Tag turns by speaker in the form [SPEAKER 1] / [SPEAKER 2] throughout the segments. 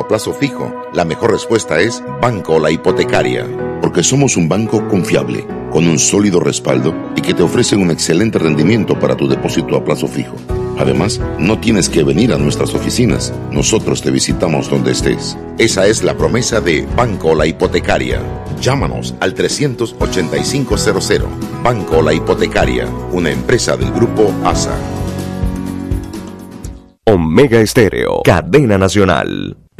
[SPEAKER 1] a plazo fijo, la mejor respuesta es Banco La Hipotecaria, porque somos un banco confiable, con un sólido respaldo y que te ofrece un excelente rendimiento para tu depósito a plazo fijo. Además, no tienes que venir a nuestras oficinas, nosotros te visitamos donde estés. Esa es la promesa de Banco La Hipotecaria. Llámanos al 38500. Banco La Hipotecaria, una empresa del grupo ASA.
[SPEAKER 2] Omega Estéreo, cadena nacional.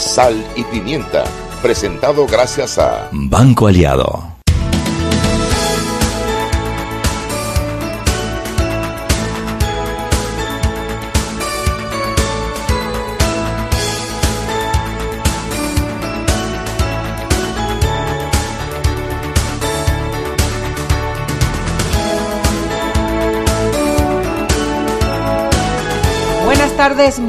[SPEAKER 1] Sal y pimienta, presentado gracias a
[SPEAKER 3] Banco Aliado.
[SPEAKER 4] Buenas tardes,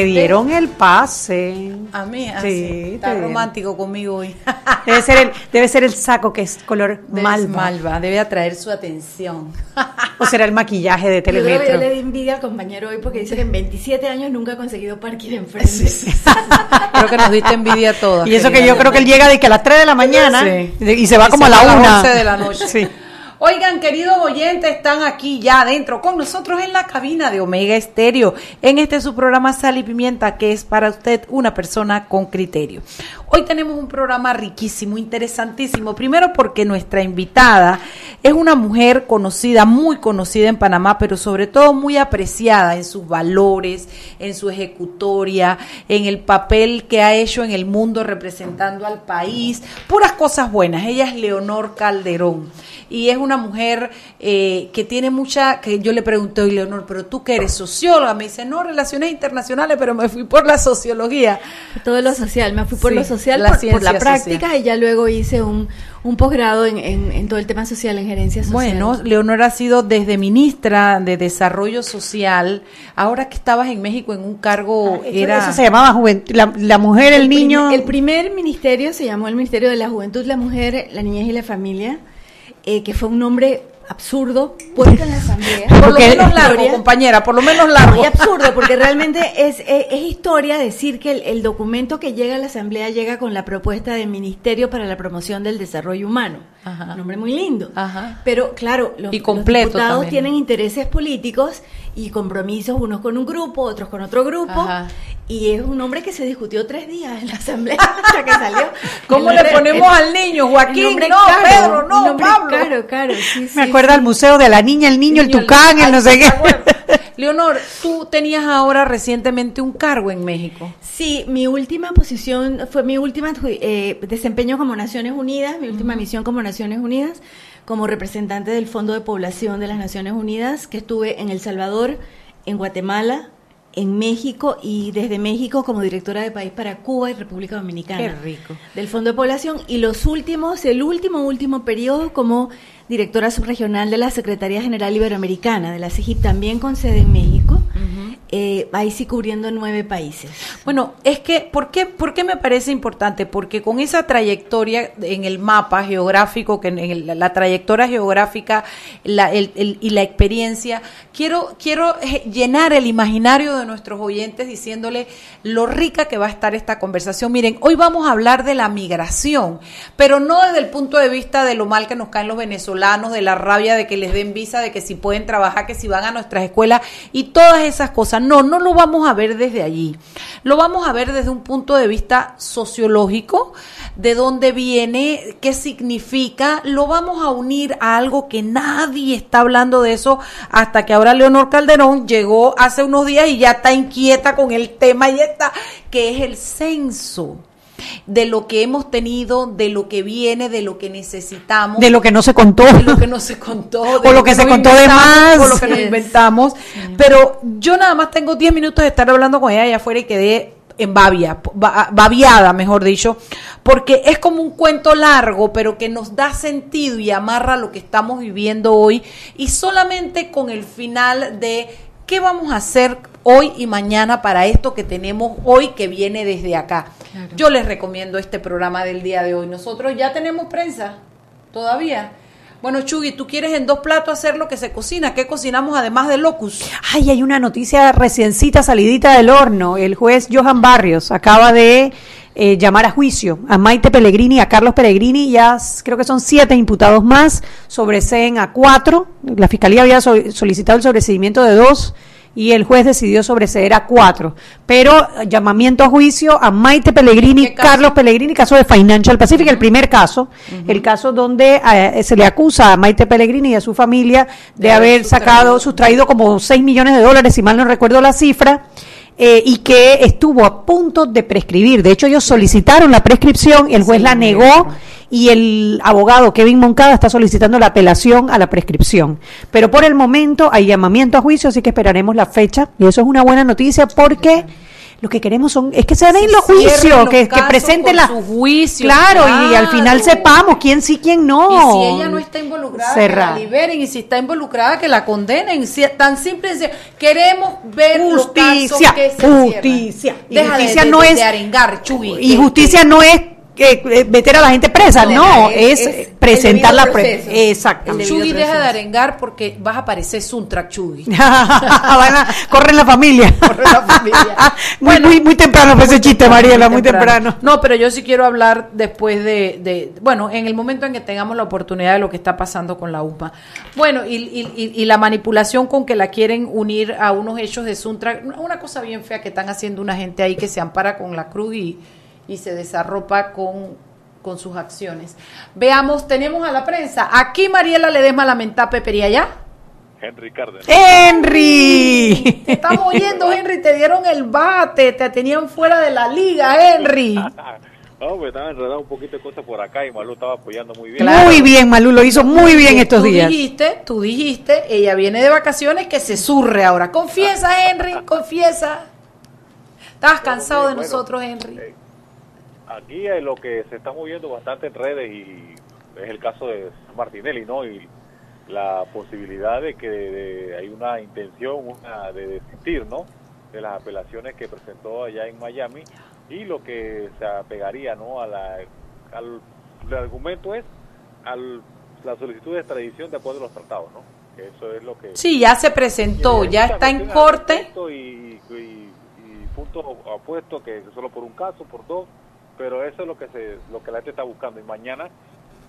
[SPEAKER 4] tardes.
[SPEAKER 5] Te dieron el pase.
[SPEAKER 4] A mí,
[SPEAKER 5] Sí,
[SPEAKER 4] así.
[SPEAKER 5] te
[SPEAKER 4] Está
[SPEAKER 5] dieron.
[SPEAKER 4] romántico conmigo hoy.
[SPEAKER 5] Debe ser el, debe ser el saco que es color
[SPEAKER 4] Debe-
[SPEAKER 5] malva.
[SPEAKER 4] Malva, debe atraer su atención.
[SPEAKER 5] O será el maquillaje de
[SPEAKER 6] Yo creo que
[SPEAKER 5] Telemetro.
[SPEAKER 6] yo le di envidia al compañero hoy porque dice que en 27 años nunca ha conseguido parking enfrente.
[SPEAKER 4] Creo que nos diste envidia a todas.
[SPEAKER 5] Y eso que yo creo que él llega de que a las 3 de la mañana
[SPEAKER 4] Sí.
[SPEAKER 5] y se va
[SPEAKER 4] Y
[SPEAKER 5] como
[SPEAKER 4] se
[SPEAKER 5] a la
[SPEAKER 4] va a las
[SPEAKER 5] 1
[SPEAKER 4] 11 de la noche.
[SPEAKER 5] Sí.
[SPEAKER 4] Oigan, queridos oyentes, están aquí ya adentro con nosotros en la cabina de Omega Estéreo, en este su programa Sal y Pimienta, que es para usted una persona con criterio. Hoy tenemos un programa riquísimo, interesantísimo. Primero porque nuestra invitada es una mujer conocida, muy conocida en Panamá, pero sobre todo muy apreciada en sus valores, en su ejecutoria, en el papel que ha hecho en el mundo representando al país. Puras cosas buenas. Ella es Leonor Calderón y es una mujer eh, que tiene mucha, que yo le pregunté hoy, Leonor, pero tú que eres socióloga, me dice, no, relaciones internacionales, pero me fui por la sociología.
[SPEAKER 6] Todo lo social, me fui por
[SPEAKER 4] Sí,
[SPEAKER 6] lo social,
[SPEAKER 4] la
[SPEAKER 6] por, por la práctica
[SPEAKER 4] social.
[SPEAKER 6] y ya luego hice un, un posgrado en, en, en todo el tema social, en gerencia social.
[SPEAKER 4] Bueno, Leonor ha sido desde ministra de Desarrollo Social, ahora que estabas en México en un cargo, era...
[SPEAKER 5] Eso se llamaba juventud. La, la mujer, el, niño.
[SPEAKER 6] el primer ministerio se llamó el Ministerio de la Juventud, la Mujer, la Niñez y la Familia, eh, que fue un nombre absurdo puesto en la asamblea.
[SPEAKER 4] Por lo
[SPEAKER 5] Porque-
[SPEAKER 4] menos largo, compañera, por lo menos
[SPEAKER 6] No,
[SPEAKER 4] largo.
[SPEAKER 6] y absurdo, porque realmente es, es, es historia decir que el, el documento que llega a la Asamblea llega con la propuesta del Ministerio para la Promoción del Desarrollo Humano.
[SPEAKER 4] Ajá.
[SPEAKER 6] Un nombre muy lindo.
[SPEAKER 4] Ajá.
[SPEAKER 6] Pero claro, los,
[SPEAKER 4] Y completo
[SPEAKER 6] los diputados
[SPEAKER 4] también.
[SPEAKER 6] tienen intereses políticos y compromisos, unos con un grupo, otros con otro grupo.
[SPEAKER 4] Ajá.
[SPEAKER 6] Y es un nombre que se discutió tres días en la Asamblea hasta que salió.
[SPEAKER 4] ¿Cómo le ponemos
[SPEAKER 6] el-
[SPEAKER 4] al niño? Joaquín, no,
[SPEAKER 6] caro,
[SPEAKER 4] Pedro, no, Pablo.
[SPEAKER 6] Caro, caro, sí, sí,
[SPEAKER 5] me acuerda
[SPEAKER 6] sí.
[SPEAKER 5] el museo de la niña, el niño, el
[SPEAKER 4] Niño,
[SPEAKER 5] tucán, el no sé
[SPEAKER 4] ¿te
[SPEAKER 5] qué.
[SPEAKER 4] Leonor, tú tenías ahora recientemente un cargo en México.
[SPEAKER 6] Sí, mi última posición fue mi última eh, desempeño como Naciones Unidas, mi última misión como Naciones Unidas, como representante del Fondo de Población de las Naciones Unidas, que estuve en El Salvador, en Guatemala, en México y desde México como directora de país para Cuba y República Dominicana.
[SPEAKER 4] Qué rico.
[SPEAKER 6] Del Fondo de Población y los últimos, el último, último periodo como directora subregional de la Secretaría General Iberoamericana de la CIGIP, también con sede en México, eh, ahí sí cubriendo nueve países.
[SPEAKER 4] Bueno, es que, ¿por qué, ¿por qué me parece importante? Porque con esa trayectoria en el mapa geográfico, que en la trayectoria geográfica y la experiencia, quiero, quiero eh, llenar el imaginario de nuestros oyentes diciéndole lo rica que va a estar esta conversación. Miren, hoy vamos a hablar de la migración, pero no desde el punto de vista de lo mal que nos caen los venezolanos, de la rabia de que les den visa, de que si pueden trabajar, que si van a nuestras escuelas y todas esas cosas. No, no lo vamos a ver desde allí. Lo vamos a ver desde un punto de vista sociológico, de dónde viene, qué significa. Lo vamos a unir a algo que nadie está hablando de eso hasta que ahora Leonor Calderón llegó hace unos días y ya está inquieta con el tema y está, que es el censo de lo que hemos tenido, de lo que viene, de lo que necesitamos
[SPEAKER 5] De lo que no se contó.
[SPEAKER 4] de lo que no se contó, de
[SPEAKER 5] O lo que se contó de más.
[SPEAKER 4] o lo que nos inventamos. Pero yo nada más tengo 10 minutos de estar hablando con ella allá afuera y quedé en babia, ba- babiada, mejor dicho, porque es como un cuento largo, pero que nos da sentido y amarra lo que estamos viviendo hoy, y solamente con el final de qué vamos a hacer hoy y mañana para esto que tenemos hoy que viene desde acá. Yo les recomiendo este programa del día de hoy. Nosotros ya tenemos prensa, todavía. Bueno, Chugui, tú quieres en dos platos hacer lo que se cocina. ¿Qué cocinamos además de locus?
[SPEAKER 5] Ay, hay una noticia reciencita, salidita del horno. El juez Johan Barrios acaba de eh, llamar a juicio a Maite Pellegrini y a Carlos Pellegrini. Ya creo que son siete imputados más. Sobreseen a cuatro. La fiscalía había so- solicitado el sobreseimiento de dos y el juez decidió sobreseer a cuatro. Pero eh, llamamiento a juicio a Maite Pellegrini. Carlos Pellegrini, caso de Financial Pacific, el primer caso, el caso donde eh, se le acusa a Maite Pellegrini y a su familia de,
[SPEAKER 4] De haber
[SPEAKER 5] haber sacado, sustraído como 6 millones de dólares, si mal no recuerdo la cifra, eh, y que estuvo a punto de prescribir. De hecho, ellos solicitaron la prescripción el juez
[SPEAKER 4] Sí,
[SPEAKER 5] la negó y el abogado Kevin Moncada está solicitando la apelación a la prescripción. Pero por el momento hay llamamiento a juicio, así que esperaremos la fecha y eso es una buena noticia porque lo que queremos son es que se den los juicios, que, que presenten
[SPEAKER 4] con
[SPEAKER 5] la
[SPEAKER 4] sus juicios,
[SPEAKER 5] claro, y al final sepamos quién sí, quién no.
[SPEAKER 4] Y si ella no está involucrada,
[SPEAKER 5] Cerrar.
[SPEAKER 4] que la liberen. Y si está involucrada, que la condenen. Si- tan simple es, queremos ver
[SPEAKER 5] Justicia,
[SPEAKER 4] los casos que se
[SPEAKER 5] justicia. Y
[SPEAKER 4] de-
[SPEAKER 5] justicia
[SPEAKER 4] de,
[SPEAKER 5] no
[SPEAKER 4] de-
[SPEAKER 5] es-
[SPEAKER 4] de arengar, Chuy.
[SPEAKER 5] Y
[SPEAKER 4] que-
[SPEAKER 5] justicia no es eh, meter a la gente presa, no,
[SPEAKER 4] No,
[SPEAKER 5] es,
[SPEAKER 4] es- es
[SPEAKER 5] presentar la
[SPEAKER 6] debido
[SPEAKER 5] pre
[SPEAKER 6] proceso.
[SPEAKER 5] Exactamente.
[SPEAKER 6] Debido
[SPEAKER 4] deja de arengar porque vas a parecer Suntrack
[SPEAKER 5] a- corren la familia.
[SPEAKER 4] Corre la familia.
[SPEAKER 5] muy, muy, muy temprano fue ese chiste, Mariela, muy temprano.
[SPEAKER 4] No, pero yo sí quiero hablar después de, de- bueno, en el momento en que tengamos la oportunidad de lo que está pasando con la UPA. Bueno, y, y- y- y la manipulación con que la quieren unir a unos hechos de Suntra, una cosa bien fea que están haciendo una gente ahí que se ampara con la cruz y, y se desarropa con, con sus acciones. Veamos, tenemos a la prensa. Aquí Mariela Ledesma lamenta a Pepe y allá.
[SPEAKER 7] Henry Cárdenas.
[SPEAKER 5] Henry.
[SPEAKER 4] Te estamos oyendo, Henry, te dieron el bate, te tenían fuera de la liga, Henry.
[SPEAKER 7] No, pues estaba enredado un poquito de cosas por acá y Malú estaba apoyando muy bien.
[SPEAKER 4] Claro.
[SPEAKER 5] Muy bien, Malú, lo hizo muy bien estos
[SPEAKER 4] tú
[SPEAKER 5] días.
[SPEAKER 4] dijiste, tú dijiste, ella viene de vacaciones que se surre ahora. Confiesa, Henry, confiesa. Estabas cansado de
[SPEAKER 7] Bueno,
[SPEAKER 4] nosotros, Henry.
[SPEAKER 7] Aquí lo que se está moviendo bastante en redes y es el caso de Martinelli, ¿no? Y la posibilidad de que de- hay una intención una de desistir, ¿no? De las apelaciones que presentó allá en Miami y lo que se apegaría, ¿no? A la, al el argumento es al la solicitud de extradición de acuerdo a los tratados, ¿no? Que eso es lo que
[SPEAKER 4] Sí, ya se presentó, ya está en corte.
[SPEAKER 7] Y, y, y punto apuesto que solo por un caso, por dos, pero eso es lo que se, lo que la gente está buscando y mañana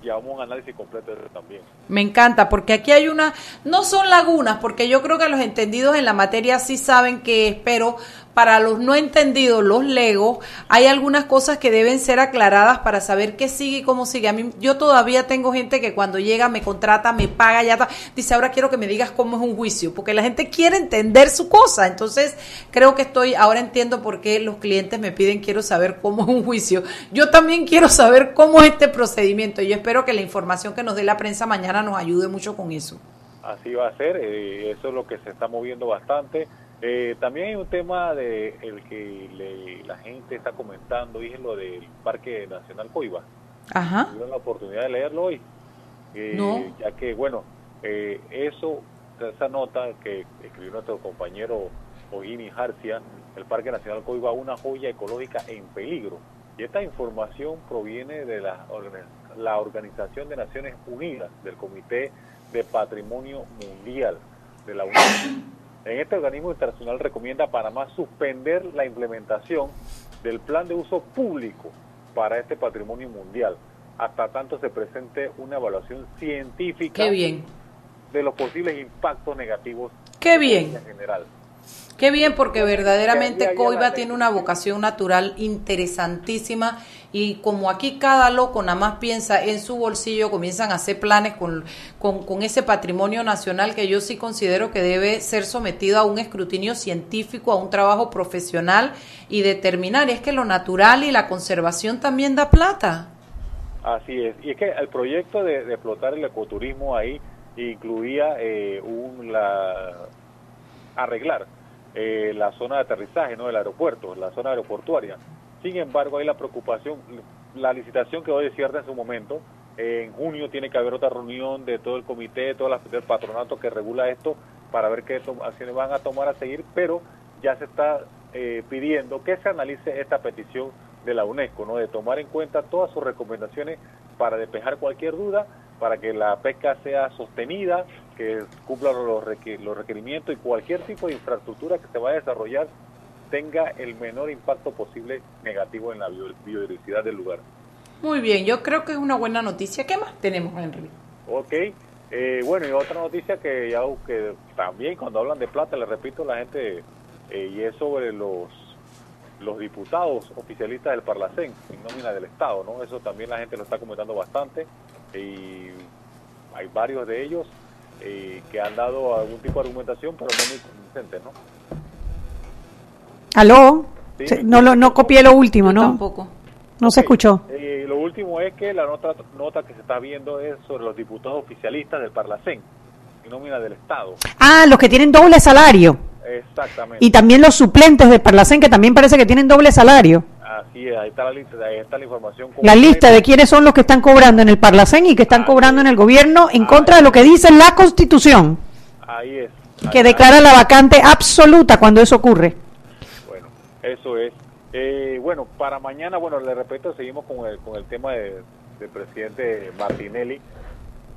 [SPEAKER 7] llevamos un análisis completo de eso también.
[SPEAKER 4] Me encanta, porque aquí hay una, no son lagunas, porque yo creo que los entendidos en la materia sí saben qué es, pero para los no entendidos, los legos, hay algunas cosas que deben ser aclaradas para saber qué sigue y cómo sigue. A mí, yo todavía tengo gente que cuando llega me contrata, me paga, ya. Dice, ahora quiero que me digas cómo es un juicio, porque la gente quiere entender su cosa. Entonces, creo que estoy, ahora entiendo por qué los clientes me piden, quiero saber cómo es un juicio. Yo también quiero saber cómo es este procedimiento. Y yo espero que la información que nos dé la prensa mañana nos ayude mucho con eso.
[SPEAKER 7] Así va a ser, eh, eso es lo que se está moviendo bastante. Eh, también hay un tema de el que le- la gente está comentando y es lo del Parque Nacional Coiba.
[SPEAKER 4] Ajá.
[SPEAKER 7] Tuvieron la oportunidad de leerlo hoy. Eh,
[SPEAKER 4] No.
[SPEAKER 7] Ya que, bueno, eh, eso, esa nota que escribió nuestro compañero Ogini Jarcia, el Parque Nacional Coiba, una joya ecológica en peligro. Y esta información proviene de la, la Organización de Naciones Unidas, del Comité de Patrimonio Mundial de la UNESCO. En este organismo internacional recomienda a Panamá suspender la implementación del plan de uso público para este patrimonio mundial hasta tanto se presente una evaluación científica
[SPEAKER 4] Qué bien.
[SPEAKER 7] de los posibles impactos negativos
[SPEAKER 4] Qué bien.
[SPEAKER 7] en general.
[SPEAKER 4] Qué bien, porque verdaderamente Coiba tiene una vocación natural interesantísima y como aquí cada loco nada más piensa en su bolsillo, comienzan a hacer planes con, con, ese patrimonio nacional que yo sí considero que debe ser sometido a un escrutinio científico, a un trabajo profesional y determinar. Es que lo natural y la conservación también da plata.
[SPEAKER 7] Así es. Y es que el proyecto de, de explotar el ecoturismo ahí incluía eh, un, la, arreglar eh, la zona de aterrizaje, ¿no? del aeropuerto, la zona aeroportuaria. Sin embargo, hay la preocupación, la licitación quedó desierta en su momento. en junio tiene que haber otra reunión de todo el comité, todo el patronato que regula esto para ver qué acciones van a tomar a seguir, pero ya se está eh, pidiendo que se analice esta petición de la UNESCO, ¿no? de tomar en cuenta todas sus recomendaciones para despejar cualquier duda, para que la pesca sea sostenida, que cumpla los, los requerimientos y cualquier tipo de infraestructura que se vaya a desarrollar tenga el menor impacto posible negativo en la biodiversidad del lugar.
[SPEAKER 4] Muy bien, yo creo que es una buena noticia. ¿Qué más tenemos, Henry?
[SPEAKER 7] Ok, eh, bueno, y otra noticia que ya que también cuando hablan de plata, le repito, la gente, eh, y es sobre los los diputados oficialistas del Parlacén, en nómina del Estado, ¿no? Eso también la gente lo está comentando bastante y hay varios de ellos eh, que han dado algún tipo de argumentación, pero no muy convincente, ¿no?
[SPEAKER 5] ¿Aló? no, lo, no copié lo último, ¿no?
[SPEAKER 4] Tampoco.
[SPEAKER 5] No se escuchó.
[SPEAKER 7] Eh, lo último es que la nota, nota que se está viendo es sobre los diputados oficialistas del Parlacén, en nómina del Estado.
[SPEAKER 5] Ah, los que tienen doble salario.
[SPEAKER 7] Exactamente.
[SPEAKER 5] Y también los suplentes del Parlacén, que también parece que tienen doble salario.
[SPEAKER 7] Así es, ahí está la lista, ahí está la información.
[SPEAKER 5] La lista de quiénes son los que están cobrando en el Parlacén y que están cobrando en el gobierno en contra de lo que dice la Constitución.
[SPEAKER 7] Ahí es.
[SPEAKER 5] que declara la vacante absoluta cuando eso ocurre.
[SPEAKER 7] Eso es. Eh, bueno, para mañana, bueno, le repito, seguimos con el, con el tema de, del presidente Martinelli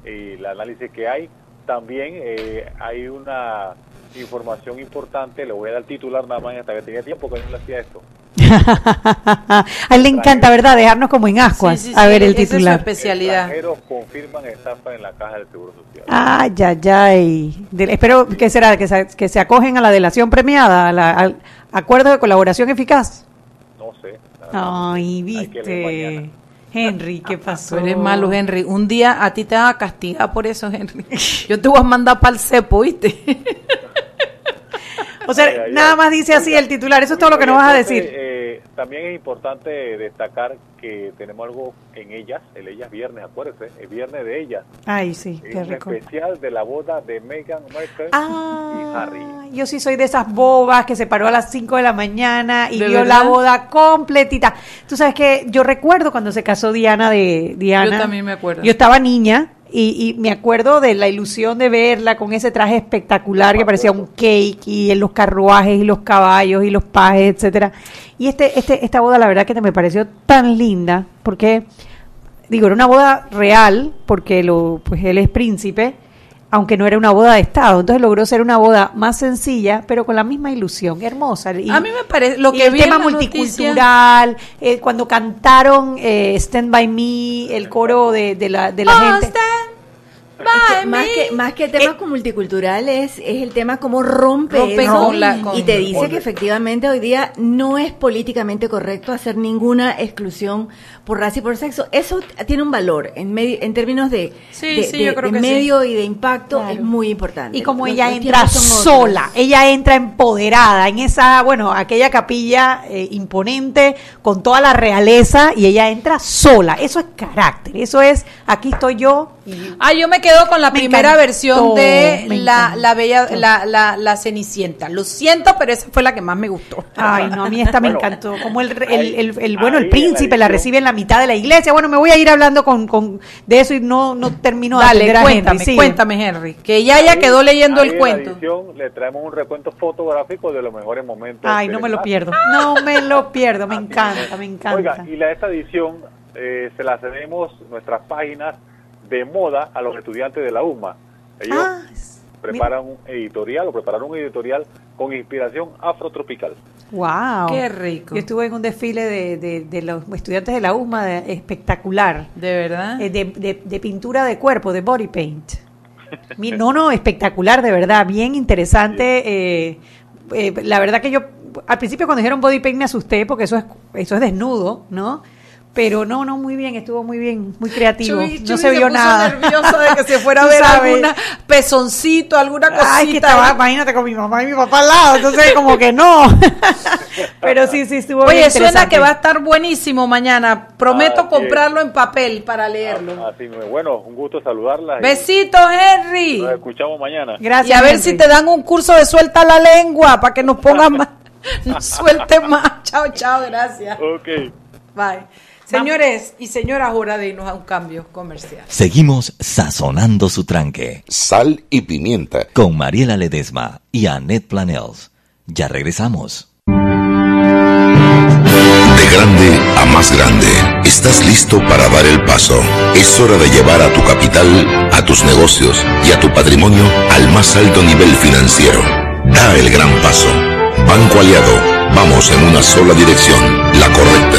[SPEAKER 7] y el análisis que hay. También eh, hay una información importante, le voy a dar titular nada más hasta que tenía tiempo que no le hacía esto.
[SPEAKER 5] a él le encanta, ¿verdad? Dejarnos como en ascuas a ver el titular.
[SPEAKER 4] Es su especialidad.
[SPEAKER 7] confirman estafa en la caja del Seguro Social.
[SPEAKER 5] Ay, ay, ay. espero que será que se, que se acogen a la delación premiada, al acuerdo de colaboración eficaz. Ay, viste. Henry, ¿qué pasó?
[SPEAKER 4] eres malo, Henry. Un día a ti te van a castigar por eso, Henry. Yo te voy a mandar para el cepo, ¿viste?
[SPEAKER 5] o sea, nada más dice así el titular. Eso es todo lo que nos vas a decir.
[SPEAKER 7] Eh, también es importante destacar que tenemos algo en ellas, el ellas viernes, acuérdense, el viernes de ellas.
[SPEAKER 5] Ay, sí, qué
[SPEAKER 7] un especial de la boda de Meghan Markle y
[SPEAKER 5] ah,
[SPEAKER 7] Harry.
[SPEAKER 5] Yo sí soy de esas bobas que se paró a las 5 de la mañana y vio la boda completita. Tú sabes que yo recuerdo cuando se casó Diana de Diana.
[SPEAKER 4] Yo también me acuerdo.
[SPEAKER 5] Yo estaba niña y, me acuerdo de la ilusión de verla con ese traje espectacular que parecía un cake y en los carruajes y los caballos y los pajes, etcétera. Y este, este, esta boda la verdad que me pareció tan linda porque digo era una boda real porque lo, pues él es príncipe aunque no era una boda de Estado. Entonces logró ser una boda más sencilla, pero con la misma ilusión, hermosa.
[SPEAKER 4] a mí me parece, lo que
[SPEAKER 5] el tema multicultural, eh, cuando cantaron eh, Stand By Me, el coro de, de la, de la oh, gente
[SPEAKER 6] más, que, más que temas eh, multiculturales es el tema cómo rompe, eso y te dice que efectivamente hoy día no es políticamente correcto hacer ninguna exclusión por raza y por sexo. Eso tiene un valor en medio, en términos de, medio y de impacto es muy importante.
[SPEAKER 5] Y como ella entra sola, ella entra empoderada en esa, bueno, aquella capilla eh, imponente con toda la realeza y ella entra sola. Eso es carácter, eso es aquí estoy yo.
[SPEAKER 4] ah, yo me quedo con la primera versión de la, la bella la, la, la, Cenicienta. Lo siento, pero esa fue la que más me gustó.
[SPEAKER 5] Ay, no, a mí esta me encantó. Como el, el, el, bueno, el príncipe la, recibe en la mitad de la iglesia. Bueno, me voy a ir hablando con, con de eso y no, no termino
[SPEAKER 4] de Dale, cuéntame, cuéntame, Henry. Que ya ya quedó leyendo el cuento.
[SPEAKER 7] le traemos un recuento fotográfico de los mejores momentos.
[SPEAKER 5] Ay, no me lo pierdo. No me lo pierdo. Me encanta, me encanta. Oiga,
[SPEAKER 7] y la, esta edición eh, se la cedemos nuestras páginas de moda a los estudiantes de la UMA. Ellos ah, preparan un editorial o prepararon un editorial con inspiración afrotropical.
[SPEAKER 5] ¡Wow!
[SPEAKER 4] ¡Qué rico!
[SPEAKER 5] Yo estuve en un desfile de, de, los estudiantes de la UMA espectacular.
[SPEAKER 4] ¿De verdad?
[SPEAKER 5] Eh, de, pintura de cuerpo, de body paint. No, no, espectacular, de verdad, bien interesante. Eh, eh, la verdad que yo, al principio cuando dijeron body paint me asusté porque eso es, eso es desnudo, ¿no? Pero no, no, muy bien, estuvo muy bien, muy creativo.
[SPEAKER 4] Chuy-
[SPEAKER 5] no
[SPEAKER 4] Chuy
[SPEAKER 5] se vio
[SPEAKER 4] puso
[SPEAKER 5] nada.
[SPEAKER 4] nervioso de que se fuera a ver
[SPEAKER 5] sabes.
[SPEAKER 4] alguna pezoncito, alguna cosita.
[SPEAKER 5] Ay, que estaba, imagínate con mi mamá y mi papá al lado, entonces como que no. Pero sí, sí, estuvo bien
[SPEAKER 4] Oye, suena que va a estar buenísimo mañana. Prometo
[SPEAKER 7] Así
[SPEAKER 4] comprarlo en papel para leerlo.
[SPEAKER 7] Así me- bueno, un gusto saludarlas. y
[SPEAKER 4] Besitos, Henry.
[SPEAKER 7] Nos escuchamos mañana.
[SPEAKER 5] Gracias.
[SPEAKER 4] y a ver
[SPEAKER 5] Henry.
[SPEAKER 4] si te dan un curso de suelta la lengua para que nos pongan más, nos suelte más. Chao, chao, gracias.
[SPEAKER 7] Ok.
[SPEAKER 4] Bye. Señores y señoras, hora de irnos a un cambio comercial.
[SPEAKER 3] Seguimos sazonando su tranque
[SPEAKER 1] Sal y pimienta.
[SPEAKER 3] con Mariela Ledesma y Annette Planels. Ya regresamos.
[SPEAKER 1] De grande a más grande, estás listo para dar el paso. Es hora de llevar a tu capital, a tus negocios y a tu patrimonio al más alto nivel financiero. Da el gran paso. Banco Aliado, vamos en una sola dirección, la correcta.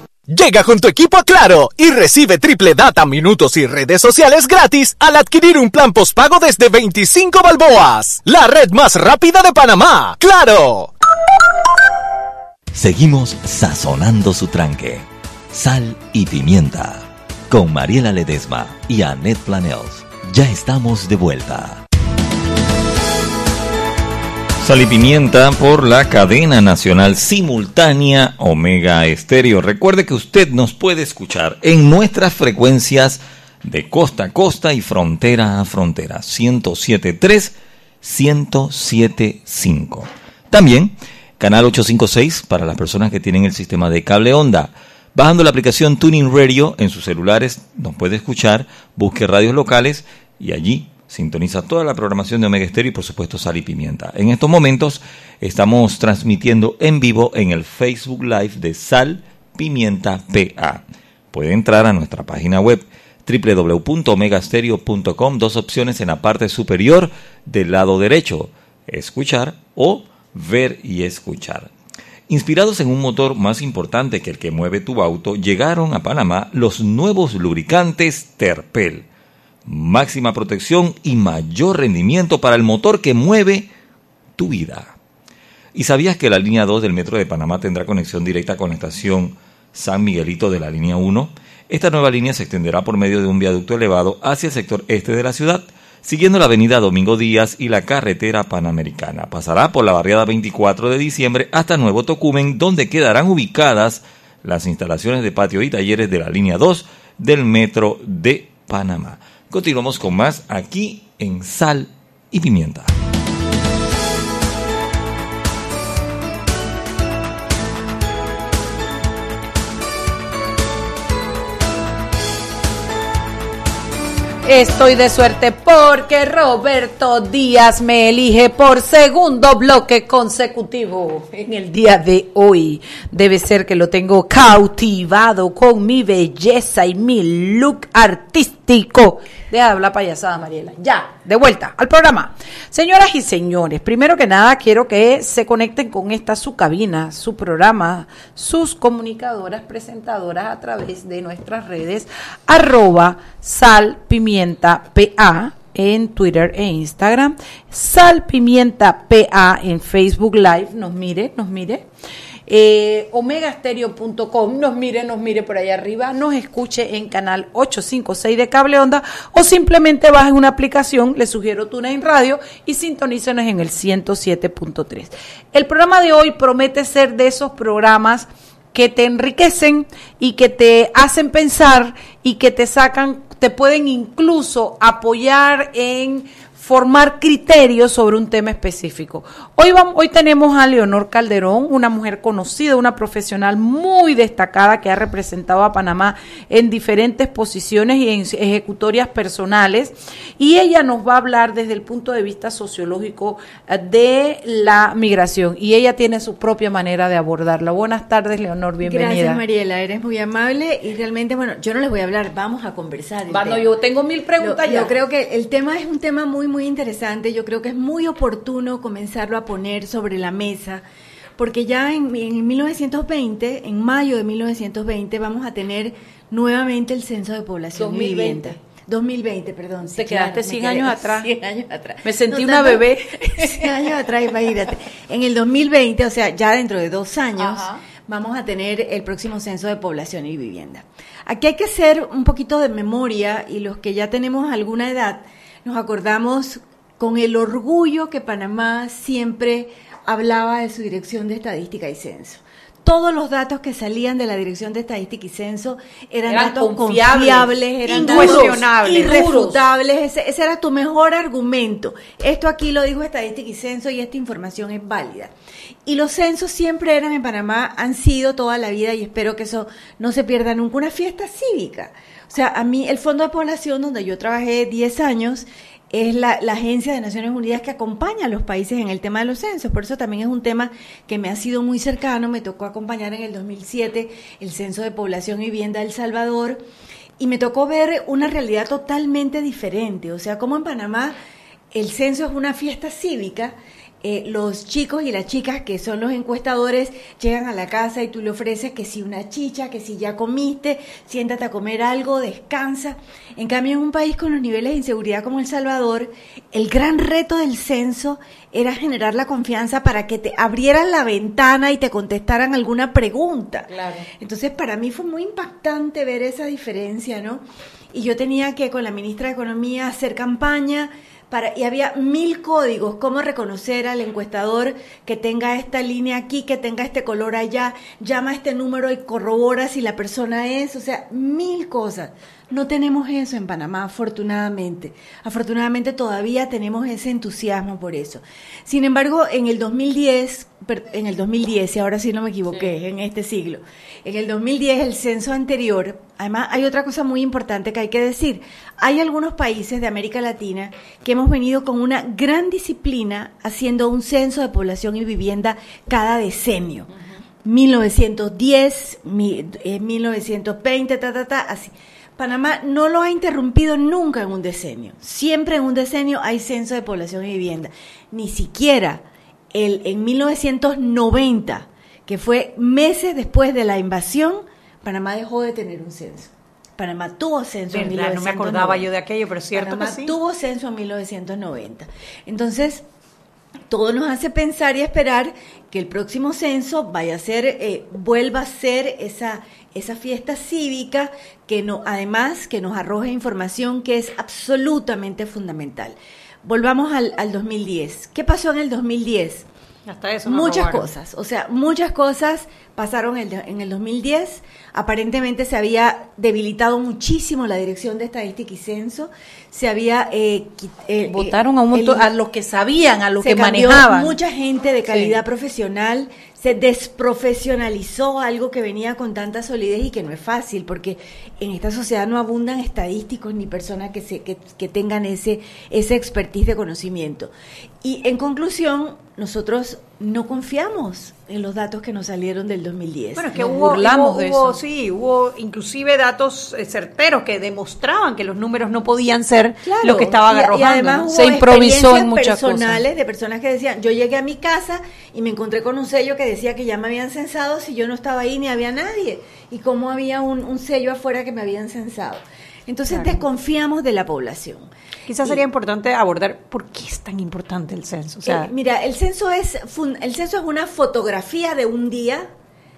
[SPEAKER 8] Llega con tu equipo a Claro y recibe triple data, minutos y redes sociales gratis al adquirir un plan postpago desde 25 balboas. La red más rápida de Panamá. ¡Claro!
[SPEAKER 3] Seguimos sazonando su tranque. Sal y pimienta. Con Mariela Ledesma y Annette Planels. Ya estamos de vuelta. Sal y pimienta por la cadena nacional simultánea Omega Estéreo. Recuerde que usted nos puede escuchar en nuestras frecuencias de costa a costa y frontera a frontera. 107.3, 107.5. También canal 856 para las personas que tienen el sistema de cable onda. Bajando la aplicación Tuning Radio en sus celulares nos puede escuchar, busque radios locales y allí sintoniza toda la programación de Omega Estéreo y por supuesto Sal y Pimienta. En estos momentos estamos transmitiendo en vivo en el Facebook Live de Sal Pimienta PA. Puede entrar a nuestra página web www.omegastereo.com, dos opciones en la parte superior del lado derecho, escuchar o ver y escuchar. Inspirados en un motor más importante que el que mueve tu auto, llegaron a Panamá los nuevos lubricantes Terpel. Máxima protección y mayor rendimiento para el motor que mueve tu vida. ¿Y sabías que la línea 2 del Metro de Panamá tendrá conexión directa con la estación San Miguelito de la línea 1? Esta nueva línea se extenderá por medio de un viaducto elevado hacia el sector este de la ciudad, siguiendo la avenida Domingo Díaz y la carretera panamericana. Pasará por la barriada 24 de diciembre hasta Nuevo Tocumen, donde quedarán ubicadas las instalaciones de patio y talleres de la línea 2 del Metro de Panamá. Continuamos con más aquí en Sal y Pimienta.
[SPEAKER 4] Estoy de suerte porque Roberto Díaz me elige por segundo bloque consecutivo en el día de hoy. Debe ser que lo tengo cautivado con mi belleza y mi look artístico. De hablar payasada, Mariela. Ya, de vuelta al programa. Señoras y señores, primero que nada quiero que se conecten con esta su cabina, su programa, sus comunicadoras, presentadoras a través de nuestras redes arroba sal pimienta pa en Twitter e Instagram, sal pimienta pa en Facebook Live, nos mire, nos mire. Eh, omegastereo.com, nos mire, nos mire por ahí arriba, nos escuche en canal 856 de Cable Onda. O simplemente baje una aplicación, le sugiero TuneIn Radio y sintonícenos en el 107.3. El programa de hoy promete ser de esos programas que te enriquecen y que te hacen pensar y que te sacan, te pueden incluso apoyar en formar criterios sobre un tema específico. Hoy, vamos, hoy tenemos a Leonor Calderón, una mujer conocida, una profesional muy destacada que ha representado a Panamá en diferentes posiciones y en ejecutorias personales. Y ella nos va a hablar desde el punto de vista sociológico eh, de la migración. Y ella tiene su propia manera de abordarla. Buenas tardes, Leonor, bienvenida.
[SPEAKER 6] Gracias, Mariela, eres muy amable. Y realmente, bueno, yo no les voy a hablar, vamos a conversar.
[SPEAKER 4] Bueno, yo tengo mil preguntas
[SPEAKER 6] yo,
[SPEAKER 4] ya.
[SPEAKER 6] Yo creo que el tema es un tema muy, muy interesante. Yo creo que es muy oportuno comenzarlo a poner sobre la mesa, porque ya en, en 1920, en mayo de 1920, vamos a tener nuevamente el censo de población
[SPEAKER 4] 2020.
[SPEAKER 6] y vivienda. 2020, perdón.
[SPEAKER 4] Te quedaste 100 años atrás.
[SPEAKER 6] 100 años atrás.
[SPEAKER 4] Me sentí
[SPEAKER 6] No
[SPEAKER 4] una
[SPEAKER 6] tanto,
[SPEAKER 4] bebé.
[SPEAKER 6] 100 años atrás, imagínate. En el 2020, o sea, ya dentro de dos años,
[SPEAKER 4] Ajá.
[SPEAKER 6] vamos a tener el próximo censo de población y vivienda. Aquí hay que hacer un poquito de memoria y los que ya tenemos alguna edad, nos acordamos con el orgullo que Panamá siempre hablaba de su dirección de estadística y censo. Todos los datos que salían de la Dirección de Estadística y Censo eran,
[SPEAKER 4] Eran
[SPEAKER 6] datos
[SPEAKER 4] confiables,
[SPEAKER 6] confiables, eran
[SPEAKER 4] incuestionables,
[SPEAKER 6] irrefutables. Ese, ese era tu mejor argumento. Esto aquí lo dijo Estadística y Censo y esta información es válida. Y los censos siempre eran en Panamá, han sido toda la vida y espero que eso no se pierda nunca, una fiesta cívica. O sea, a mí el Fondo de Población, donde yo trabajé 10 años, es la, la, agencia de Naciones Unidas que acompaña a los países en el tema de los censos. Por eso también es un tema que me ha sido muy cercano. Me tocó acompañar en el 2007 el Censo de Población y Vivienda de El Salvador y me tocó ver una realidad totalmente diferente. O sea, como en Panamá el censo es una fiesta cívica. Eh, los chicos y las chicas que son los encuestadores llegan a la casa y tú le ofreces que si una chicha, que si ya comiste, siéntate a comer algo, descansa. En cambio, en un país con los niveles de inseguridad como El Salvador, el gran reto del censo era generar la confianza para que te abrieran la ventana y te contestaran alguna pregunta.
[SPEAKER 4] Claro.
[SPEAKER 6] Entonces, para mí fue muy impactante ver esa diferencia, ¿no? Y yo tenía que con la ministra de Economía hacer campaña para, y había mil códigos, cómo reconocer al encuestador que tenga esta línea aquí, que tenga este color allá, llama este número y corrobora si la persona es, o sea, mil cosas. No tenemos eso en Panamá, afortunadamente. Afortunadamente todavía tenemos ese entusiasmo por eso. Sin embargo, en el 2010, en el 2010, y ahora sí no me equivoqué, sí. en este siglo, en el 2010, el censo anterior, además hay otra cosa muy importante que hay que decir. Hay algunos países de América Latina que hemos venido con una gran disciplina haciendo un censo de población y vivienda cada decenio. Uh -huh. 1910, mi, eh, 1920, ta, ta, ta, así. Panamá no lo ha interrumpido nunca en un decenio. Siempre en un decenio hay censo de población y vivienda. Ni siquiera el, en 1990, que fue meses después de la invasión, Panamá dejó de tener un censo. Panamá tuvo censo
[SPEAKER 5] ¿Verdad?
[SPEAKER 6] en 1990.
[SPEAKER 5] No me acordaba yo de aquello, pero es cierto
[SPEAKER 6] Panamá
[SPEAKER 5] que sí.
[SPEAKER 6] tuvo censo en 1990. Entonces, todo nos hace pensar y esperar que el próximo censo vaya a ser, eh, vuelva a ser esa, esa fiesta cívica que no, además que nos arroje información que es absolutamente fundamental. Volvamos al, al 2010. ¿Qué pasó en el 2010?
[SPEAKER 5] Hasta eso
[SPEAKER 6] muchas
[SPEAKER 5] robaron.
[SPEAKER 6] cosas, o sea, muchas cosas pasaron en el, en el 2010. Aparentemente se había debilitado muchísimo la Dirección de Estadística y Censo. Se había eh, qui- eh,
[SPEAKER 4] Votaron
[SPEAKER 6] eh,
[SPEAKER 4] a un montón,
[SPEAKER 6] el-
[SPEAKER 4] a los que sabían, a los que manejaban.
[SPEAKER 6] mucha gente de calidad
[SPEAKER 4] Sí.
[SPEAKER 6] profesional, se desprofesionalizó algo que venía con tanta solidez y que no es fácil, porque en esta sociedad no abundan estadísticos ni personas que, se, que, que tengan ese, ese expertise de conocimiento. Y en conclusión, nosotros no confiamos en los datos que nos salieron del 2010.
[SPEAKER 5] Bueno, es que
[SPEAKER 4] Nos
[SPEAKER 5] hubo,
[SPEAKER 4] burlamos
[SPEAKER 5] hubo-
[SPEAKER 4] de
[SPEAKER 5] hubo-
[SPEAKER 4] eso.
[SPEAKER 5] sí, hubo inclusive datos eh, certeros que demostraban que los números no podían ser
[SPEAKER 6] Claro,
[SPEAKER 5] lo que estaban
[SPEAKER 6] y- y,
[SPEAKER 5] arrojando.
[SPEAKER 6] además
[SPEAKER 5] ¿no?
[SPEAKER 6] hubo
[SPEAKER 4] Se improvisó en muchas
[SPEAKER 6] personales de personas que decían, yo llegué a mi casa y me encontré con un sello que decía que ya me habían censado si yo no estaba ahí ni había nadie. Y cómo había un, un sello afuera que me habían censado. Entonces
[SPEAKER 5] Claro.
[SPEAKER 6] desconfiamos de la población.
[SPEAKER 5] Quizás
[SPEAKER 6] Y-
[SPEAKER 5] sería importante abordar por qué es tan importante el censo. O sea,
[SPEAKER 6] Eh, mira, el censo es fun- el censo es una fotografía de un día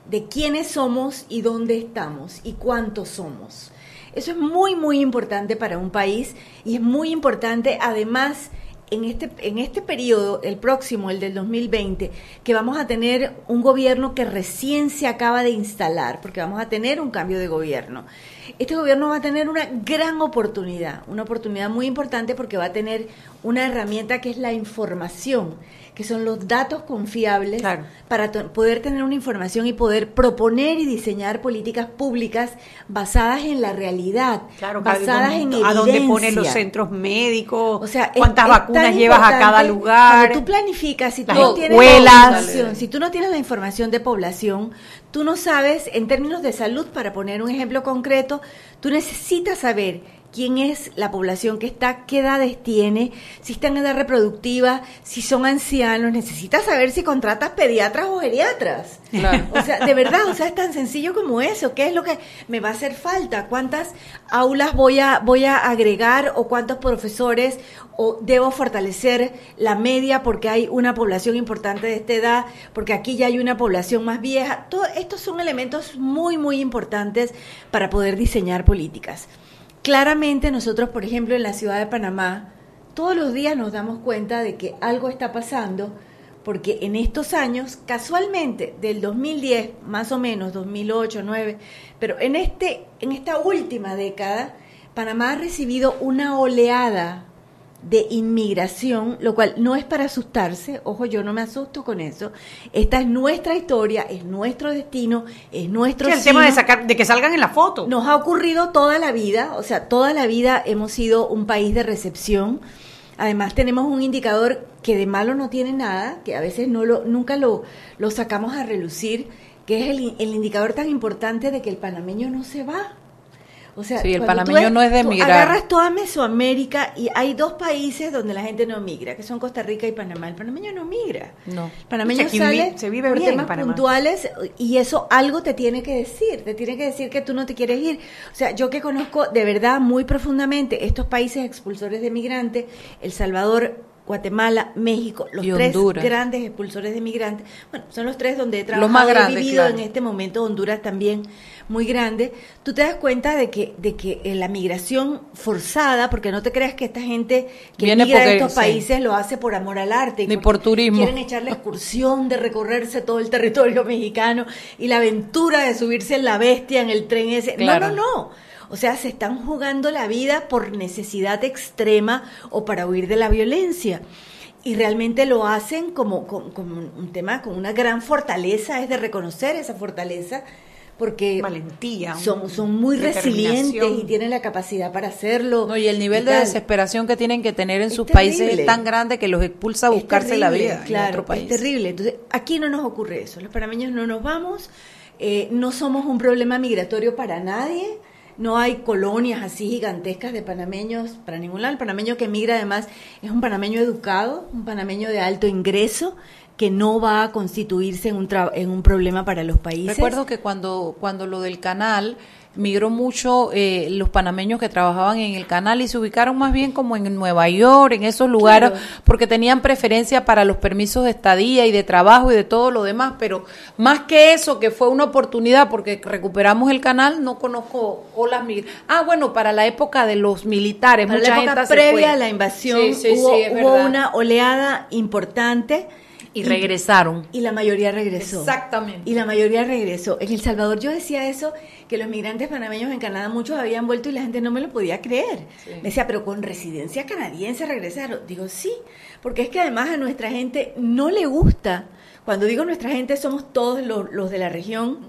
[SPEAKER 6] de quiénes somos y dónde estamos y cuántos somos. Eso es muy muy importante para un país y es muy importante además en este en este periodo, el próximo, el del 2020, que vamos a tener un gobierno que recién se acaba de instalar, porque vamos a tener un cambio de gobierno. este gobierno va a tener una gran oportunidad, una oportunidad muy importante porque va a tener una herramienta que es la información que son los datos confiables para poder tener una información y poder proponer y diseñar políticas públicas basadas en la realidad, basadas en evidencia.
[SPEAKER 5] A dónde ponen los centros médicos, o sea, cuántas vacunas llevas a cada lugar.
[SPEAKER 6] Cuando tú planificas, si tú no tienes la si tú no tienes la información de población, tú no sabes en términos de salud, para poner un ejemplo concreto, tú necesitas saber quién es la población que está, qué edades tiene, si está en edad reproductiva, si son ancianos, necesitas saber si contratas pediatras o geriatras. O sea, de verdad, o sea, es tan sencillo como eso. ¿Qué es lo que me va a hacer falta? ¿Cuántas aulas voy a, voy a agregar o cuántos profesores o debo fortalecer la media porque hay una población importante de esta edad, porque aquí ya hay una población más vieja? Todos estos son elementos muy, muy importantes para poder diseñar políticas. Claramente nosotros, por ejemplo, en la ciudad de Panamá, todos los días nos damos cuenta de que algo está pasando, porque en estos años, casualmente, del 2010, más o menos, 2008, 2009, pero en, este, en esta última década, Panamá ha recibido una oleada de inmigración, lo cual no es para asustarse, ojo, yo no me asusto con eso. Esta es nuestra historia, es nuestro destino, es nuestro
[SPEAKER 5] sí, el tema de sacar de que salgan en la foto.
[SPEAKER 6] Nos ha ocurrido toda la vida, o sea, toda la vida hemos sido un país de recepción. Además tenemos un indicador que de malo no tiene nada, que a veces no lo nunca lo, lo sacamos a relucir, que es el, el indicador tan importante de que el panameño no se va.
[SPEAKER 4] O sea, sí, el panameño no es de migrar.
[SPEAKER 6] Agarras toda Mesoamérica y hay dos países donde la gente no migra, que son Costa Rica y Panamá. El panameño no migra.
[SPEAKER 5] No.
[SPEAKER 6] El panameño sale se vive por temas puntuales y eso algo te tiene que decir. Te tiene que decir que tú no te quieres ir. O sea, yo que conozco de verdad muy profundamente estos países expulsores de migrantes, El Salvador, Guatemala, México, los tres grandes expulsores de migrantes. Bueno, son los tres donde he trabajado,
[SPEAKER 4] más grandes,
[SPEAKER 6] he vivido en este momento, Honduras también muy grande. Tú te das cuenta de que de que eh, la migración forzada, porque no te creas que esta gente que Viene migra a estos países lo hace por amor al arte,
[SPEAKER 4] ni por turismo.
[SPEAKER 6] Quieren echar la excursión de recorrerse todo el territorio mexicano y la aventura de subirse en la bestia en el tren ese. No, no, no. O sea, se están jugando la vida por necesidad extrema o para huir de la violencia. Y realmente lo hacen como, como, un tema, con una gran fortaleza, es de reconocer esa fortaleza porque
[SPEAKER 5] valentía
[SPEAKER 6] son, son muy resilientes y tienen la capacidad para hacerlo.
[SPEAKER 4] No, y el nivel de desesperación que tienen que tener en sus países es tan grande que los expulsa a buscarse la vida
[SPEAKER 6] claro,
[SPEAKER 4] en otro país.
[SPEAKER 6] es terrible. Entonces aquí no nos ocurre eso. Los panameños no nos vamos eh, no somos un problema migratorio para nadie no hay colonias así gigantescas de panameños para ningún lado. El panameño que emigra además es un panameño educado, un panameño de alto ingreso que no va a constituirse en un, en un problema para los países.
[SPEAKER 4] Recuerdo que cuando, cuando lo del canal migró mucho eh, los panameños que trabajaban en el canal y se ubicaron más bien como en Nueva York, en esos lugares, porque tenían preferencia para los permisos de estadía y de trabajo y de todo lo demás, pero más que eso, que fue una oportunidad porque recuperamos el canal, no conozco olas Ah, bueno, para la época de los militares,
[SPEAKER 6] para la época previa a la invasión hubo una oleada importante
[SPEAKER 4] y, regresaron.
[SPEAKER 6] Y la mayoría regresó.
[SPEAKER 4] Exactamente.
[SPEAKER 6] Y la mayoría regresó. En El Salvador yo decía eso, que los migrantes panameños en Canadá muchos habían vuelto y la gente no me lo podía creer. Me decía, pero con residencia canadiense regresaron. Digo, sí, porque es que además a nuestra gente no le gusta. Cuando digo nuestra gente somos todos los, de la región.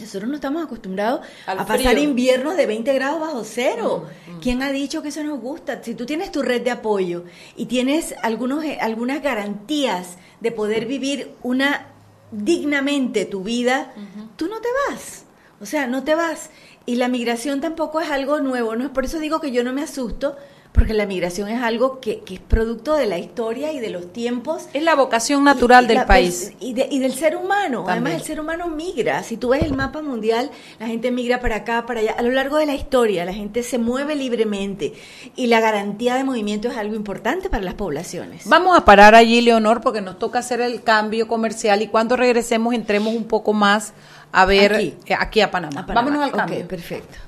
[SPEAKER 6] Nosotros no estamos acostumbrados a pasar inviernos de 20 grados bajo cero. ¿Quién ha dicho que eso nos gusta? Si tú tienes tu red de apoyo y tienes algunos, eh, algunas garantías de poder vivir una dignamente tu vida, tú no te vas. O sea, no te vas. Y la migración tampoco es algo nuevo, no es por eso digo que yo no me asusto, porque la migración es algo que, es producto de la historia y de los tiempos.
[SPEAKER 4] Es la vocación natural del país.
[SPEAKER 6] Y, del ser humano. Además, el ser humano migra. Si tú ves el mapa mundial, la gente migra para acá, para allá. A lo largo de la historia, la gente se mueve libremente. Y la garantía de movimiento es algo importante para las poblaciones.
[SPEAKER 4] Vamos a parar allí, Leonor, porque nos toca hacer el cambio comercial y cuando regresemos entremos un poco más a ver aquí, eh, a, Panamá. Vámonos al cambio.
[SPEAKER 6] perfecto.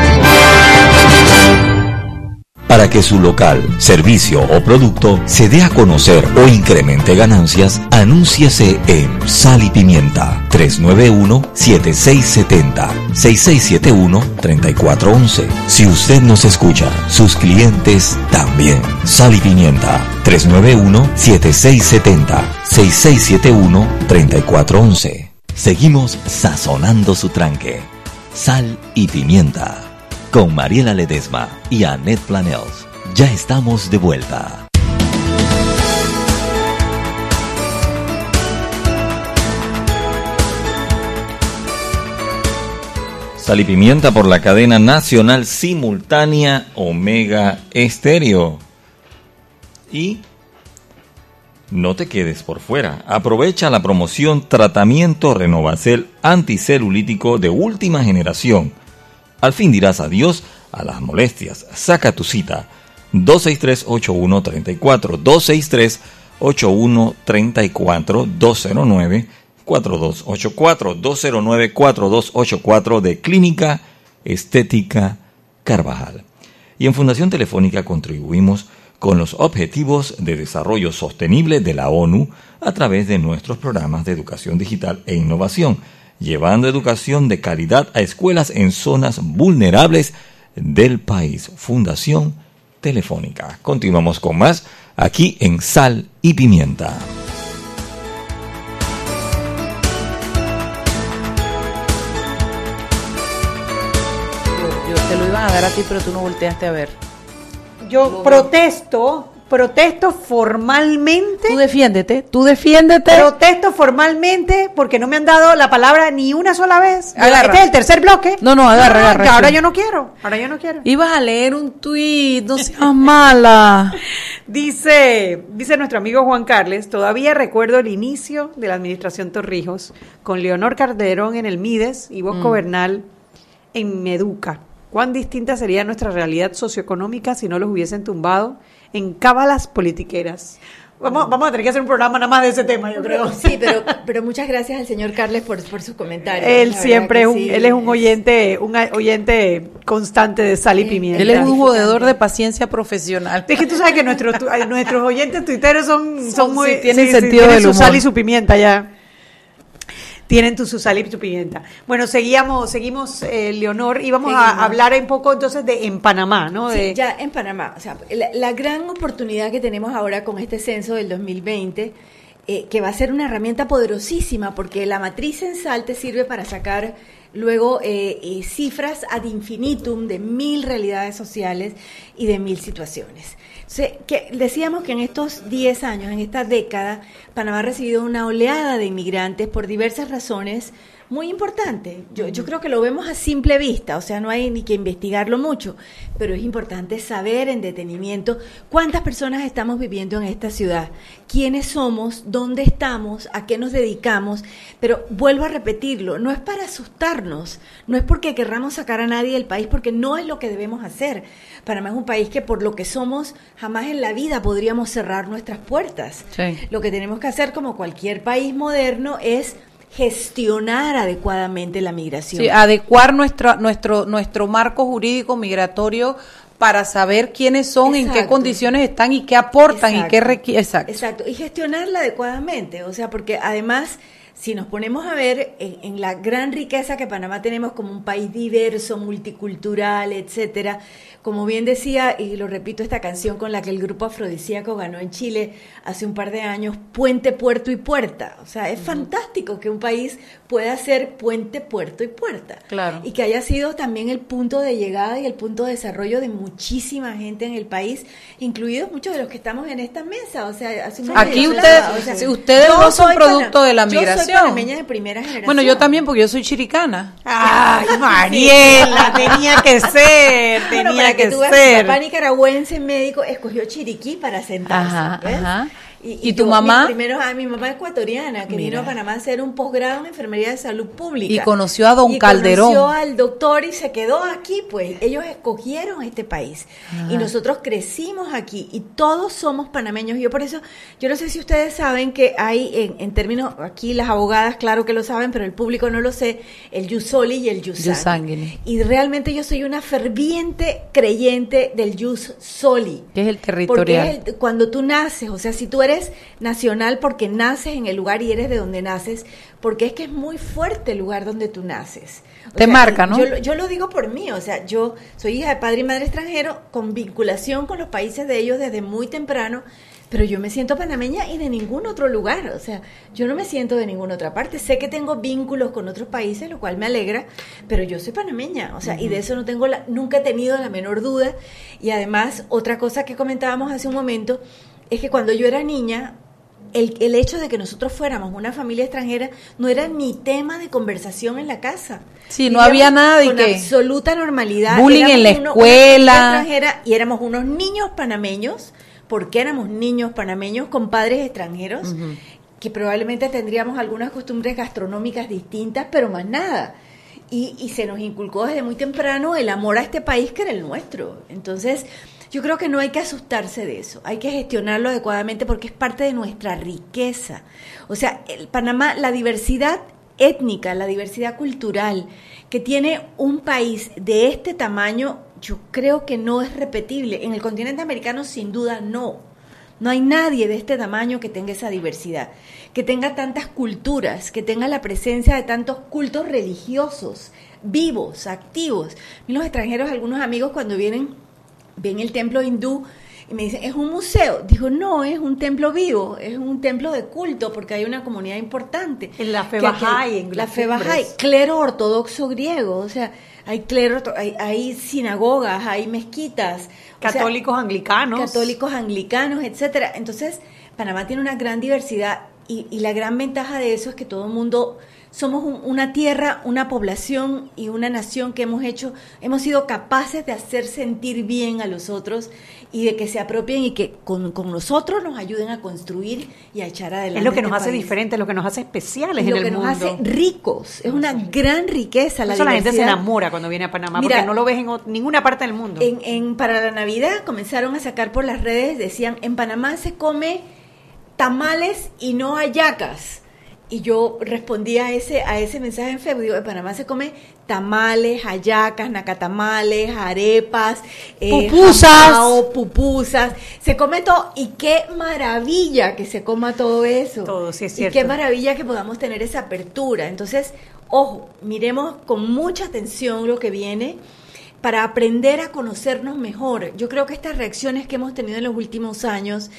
[SPEAKER 2] Para que su local, servicio o producto se dé a conocer o incremente ganancias, anúnciese en Sal y Pimienta 391-7670-6671-3411. Si usted nos escucha, sus clientes también. Sal y Pimienta 391-7670-6671-3411. Seguimos sazonando su tranque. Sal y Pimienta con Mariela Ledesma y Annette Planels. Ya estamos de vuelta.
[SPEAKER 3] Sal y pimienta por la cadena nacional simultánea Omega Estéreo. Y no te quedes por fuera. Aprovecha la promoción Tratamiento Renovacel Anticelulítico de última generación al fin dirás adiós a las molestias. Saca tu cita 263-8134, 263-8134, 209-4284, 209-4284 de Clínica Estética Carvajal. Y en Fundación Telefónica contribuimos con los Objetivos de Desarrollo Sostenible de la ONU a través de nuestros programas de educación digital e innovación llevando educación de calidad a escuelas en zonas vulnerables del país. Fundación Telefónica. Continuamos con más aquí en Sal y Pimienta.
[SPEAKER 4] Yo, te lo iban a dar a ti, pero tú no volteaste a ver.
[SPEAKER 5] Yo protesto protesto formalmente.
[SPEAKER 4] Tú defiéndete, tú defiéndete.
[SPEAKER 5] Protesto formalmente porque no me han dado la palabra ni una sola vez.
[SPEAKER 4] Agarra.
[SPEAKER 5] Este es el tercer bloque.
[SPEAKER 4] No, no, agarra,
[SPEAKER 5] Ah,
[SPEAKER 4] agarra.
[SPEAKER 5] que ahora yo no quiero. Ahora yo no quiero.
[SPEAKER 4] Ibas a leer un tuit, no seas mala.
[SPEAKER 5] Dice, dice nuestro amigo Juan Carles, todavía recuerdo el inicio de la administración Torrijos con Leonor Calderón en el Mides y Bosco
[SPEAKER 4] Mm.
[SPEAKER 5] Bernal en Meduca. ¿Cuán distinta sería nuestra realidad socioeconómica si no los hubiesen tumbado en cábalas politiqueras? Vamos, vamos a tener que hacer un programa nada más de ese tema, yo creo.
[SPEAKER 6] Sí, pero, pero muchas gracias al señor Carles por, por sus comentarios.
[SPEAKER 5] Él siempre es un,
[SPEAKER 6] sí.
[SPEAKER 5] él es un oyente, un oyente constante de sal y pimienta.
[SPEAKER 4] Él es un jodedor de paciencia profesional.
[SPEAKER 5] Es que tú sabes que nuestros, tu- nuestros oyentes tuiteros son, son,
[SPEAKER 4] Son-
[SPEAKER 5] muy...
[SPEAKER 4] sí, tienen sentido
[SPEAKER 5] tienen
[SPEAKER 4] del
[SPEAKER 5] su
[SPEAKER 4] humor.
[SPEAKER 5] sal y su pimienta ya. Tienen tu, su sal y su pimienta. Bueno, seguíamos, seguimos, eh, Leonor, y vamos a hablar un poco entonces de en Panamá, ¿no?
[SPEAKER 6] Sí,
[SPEAKER 5] De,
[SPEAKER 6] ya en Panamá. O sea, la, la gran oportunidad que tenemos ahora con este censo del 2020, eh, que va a ser una herramienta poderosísima, porque la matriz censal te sirve para sacar luego eh, eh, cifras ad infinitum de mil realidades sociales y de mil situaciones. Entonces, que decíamos que en estos 10 años, en esta década, Panamá ha recibido una oleada de inmigrantes por diversas razones muy importante. Yo, yo creo que lo vemos a simple vista, o sea, no hay ni que investigarlo mucho, pero es importante saber en detenimiento cuántas personas estamos viviendo en esta ciudad, quiénes somos, dónde estamos, a qué nos dedicamos, pero vuelvo a repetirlo, no es para asustarnos, no es porque querramos sacar a nadie del país, porque no es lo que debemos hacer. Panamá es un país que por lo que somos, jamás en la vida podríamos cerrar nuestras puertas.
[SPEAKER 4] Sí.
[SPEAKER 6] Lo que tenemos que hacer como cualquier país moderno es gestionar adecuadamente la migración.
[SPEAKER 4] Sí, adecuar nuestro, nuestro, nuestro marco jurídico migratorio para saber quiénes son, en qué condiciones están y qué aportan y qué requieren. Exacto.
[SPEAKER 6] Exacto, y gestionarla adecuadamente, o sea, porque además si nos ponemos a ver en, en, la gran riqueza que Panamá tenemos como un país diverso, multicultural, etcétera, como bien decía, y lo repito, esta canción con la que el grupo afrodisíaco ganó en Chile hace un par de años, puente, puerto y puerta. O sea, es fantástico que un país pueda ser puente, puerto y puerta.
[SPEAKER 4] Claro.
[SPEAKER 6] Y que haya sido también el punto de llegada y el punto de desarrollo de muchísima gente en el país, incluidos muchos de los que estamos en esta mesa. O sea, hace un
[SPEAKER 4] aquí ustedes,
[SPEAKER 6] o sea,
[SPEAKER 4] ustedes no son producto de la migración.
[SPEAKER 6] Panameña de primera generación.
[SPEAKER 4] Bueno, yo también porque yo soy chiricana.
[SPEAKER 5] Ay, Mariela, tenía que ser,
[SPEAKER 6] Bueno,
[SPEAKER 5] tenía
[SPEAKER 6] para que,
[SPEAKER 5] que
[SPEAKER 6] tú veas, mi
[SPEAKER 5] ser.
[SPEAKER 6] papá nicaragüense médico escogió Chiriquí para sentarse.
[SPEAKER 4] Ajá,
[SPEAKER 6] ¿ves?
[SPEAKER 4] ajá. ¿Y tu
[SPEAKER 6] yo,
[SPEAKER 4] mamá?
[SPEAKER 6] primero, ah, mi mamá ecuatoriana, que vino a Panamá a hacer un posgrado en enfermería de salud pública.
[SPEAKER 4] Y conoció a don
[SPEAKER 6] Y
[SPEAKER 4] Calderón.
[SPEAKER 6] Conoció al doctor y se quedó aquí, pues. Ellos escogieron este país. Y nosotros crecimos aquí. Y todos somos panameños. Yo por eso, yo no sé si ustedes saben que hay, en, en términos, aquí las abogadas, claro que lo saben, pero el público no lo sé, el Yusoli y el Yusangui.
[SPEAKER 4] Yusangui.
[SPEAKER 6] Y realmente yo soy una ferviente creyente del Yus Soli.
[SPEAKER 4] Que es el
[SPEAKER 6] Porque
[SPEAKER 4] territorial.
[SPEAKER 6] es el- cuando tú naces, o sea, si tú eres nacional porque naces en el lugar y eres de donde naces, porque es que es muy fuerte el lugar donde tú naces. O
[SPEAKER 4] Te
[SPEAKER 6] sea,
[SPEAKER 4] marca, ¿no?
[SPEAKER 6] Yo, lo- yo lo digo por mí, o sea, yo soy hija de padre y madre extranjero con vinculación con los países de ellos desde muy temprano. Pero yo me siento panameña y de ningún otro lugar, o sea, yo no me siento de ninguna otra parte. Sé que tengo vínculos con otros países, lo cual me alegra, pero yo soy panameña, o sea, y de eso no tengo la, nunca he tenido la menor duda. Y además, otra cosa que comentábamos hace un momento es que cuando yo era niña, el, el hecho de que nosotros fuéramos una familia extranjera no era ni tema de conversación en la casa.
[SPEAKER 4] Sí, no había nada de
[SPEAKER 6] con
[SPEAKER 4] que-
[SPEAKER 6] absoluta normalidad.
[SPEAKER 4] Bullying en la
[SPEAKER 6] uno-
[SPEAKER 4] escuela.
[SPEAKER 6] extranjera y éramos unos niños panameños, porque éramos niños panameños con padres extranjeros, que probablemente tendríamos algunas costumbres gastronómicas distintas, pero más nada. Y, y se nos inculcó desde muy temprano el amor a este país que era el nuestro. Entonces, yo creo que no hay que asustarse de eso, hay que gestionarlo adecuadamente porque es parte de nuestra riqueza. O sea, el Panamá, la diversidad étnica, la diversidad cultural que tiene un país de este tamaño, yo creo que no es repetible. En el continente americano, sin duda, no. No hay nadie de este tamaño que tenga esa diversidad, que tenga tantas culturas, que tenga la presencia de tantos cultos religiosos, vivos, activos. Y los extranjeros, algunos amigos cuando vienen, ven el templo hindú y me dicen, es un museo. Digo, no, es un templo vivo, es un templo de culto porque hay una comunidad importante.
[SPEAKER 5] En la fe Bahá'í, en
[SPEAKER 6] la fe. Bahá'í, clero ortodoxo griego, o sea, hay clero, hay, hay sinagogas, hay mezquitas. o sea,
[SPEAKER 5] Católicos anglicanos.
[SPEAKER 6] católicos anglicanos, etcétera. Entonces, Panamá tiene una gran diversidad y, y la gran ventaja de eso es que todo el mundo somos un- una tierra, una población y una nación que hemos hecho, hemos sido capaces de hacer sentir bien a los otros y de que se apropien y que con, con nosotros nos ayuden a construir y a echar adelante.
[SPEAKER 5] Es lo que nos
[SPEAKER 6] este
[SPEAKER 5] hace diferentes, lo que nos hace especiales en
[SPEAKER 6] lo
[SPEAKER 5] el
[SPEAKER 6] que nos
[SPEAKER 5] mundo.
[SPEAKER 6] hace ricos. Es una gran riqueza la
[SPEAKER 5] eso la gente se enamora cuando viene a Panamá,
[SPEAKER 6] Mira,
[SPEAKER 5] porque no lo ves en ninguna parte del mundo.
[SPEAKER 6] En, en- para la Navidad comenzaron a sacar por las redes, decían, en Panamá se come tamales y no hallacas. Y yo respondí a ese, a ese mensaje en Facebook, digo, en Panamá se come tamales, hallacas, nacatamales, arepas, eh,
[SPEAKER 5] Pupusas.
[SPEAKER 6] jamao, pupusas, se come todo y qué maravilla que se coma todo eso.
[SPEAKER 5] Todo, sí es
[SPEAKER 6] Y
[SPEAKER 5] cierto.
[SPEAKER 6] qué maravilla que podamos tener esa apertura. Entonces, ojo, miremos con mucha atención lo que viene para aprender a conocernos mejor. Yo creo que estas reacciones que hemos tenido en los últimos años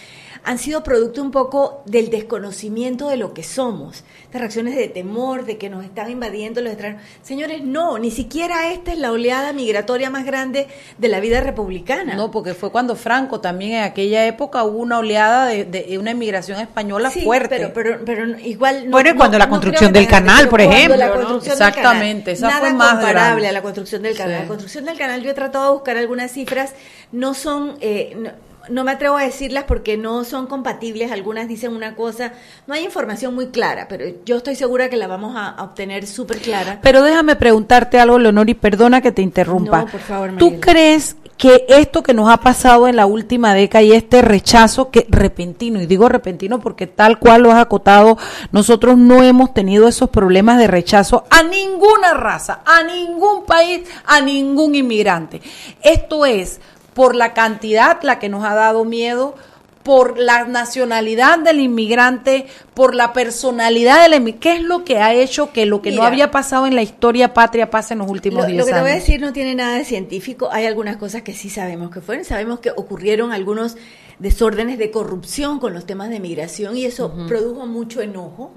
[SPEAKER 6] han sido producto un poco del desconocimiento de lo que somos. Estas reacciones de temor, de que nos están invadiendo los extraños. Señores, no, ni siquiera esta es la oleada migratoria más grande de la vida republicana.
[SPEAKER 4] No, porque fue cuando Franco también en aquella época hubo una oleada de, de una inmigración española
[SPEAKER 6] Sí,
[SPEAKER 4] fuerte.
[SPEAKER 6] Pero, pero, pero igual.
[SPEAKER 5] Bueno, y cuando la construcción del canal, por ejemplo,
[SPEAKER 6] la
[SPEAKER 5] ¿no?
[SPEAKER 6] construcción del
[SPEAKER 4] Exactamente,
[SPEAKER 6] canal,
[SPEAKER 4] esa fue más
[SPEAKER 6] comparable
[SPEAKER 4] grande.
[SPEAKER 6] a la construcción del canal.
[SPEAKER 4] Sí.
[SPEAKER 6] La construcción del canal, yo he tratado de buscar algunas cifras, no son. eh, no, me atrevo a decirlas porque no son compatibles, algunas dicen una cosa, no hay información muy clara, pero yo estoy segura que la vamos a, a obtener súper clara.
[SPEAKER 4] Pero déjame preguntarte algo, Leonor, y perdona que te interrumpa.
[SPEAKER 6] No, por favor,
[SPEAKER 4] ¿Tú crees que esto que nos ha pasado en la última década y este rechazo que repentino, y digo repentino porque tal cual lo has acotado, nosotros no hemos tenido esos problemas de rechazo a ninguna raza, a ningún país, a ningún inmigrante. Esto es por la cantidad la que nos ha dado miedo, por la nacionalidad del inmigrante, por la personalidad del inmigrante. ¿Qué es lo que ha hecho que lo que no había pasado en la historia patria pase en los últimos
[SPEAKER 6] Lo,
[SPEAKER 4] 10
[SPEAKER 6] lo que te voy a decir no tiene nada de científico. Hay algunas cosas que sí sabemos que fueron. Sabemos que ocurrieron algunos desórdenes de corrupción con los temas de migración y eso produjo mucho enojo,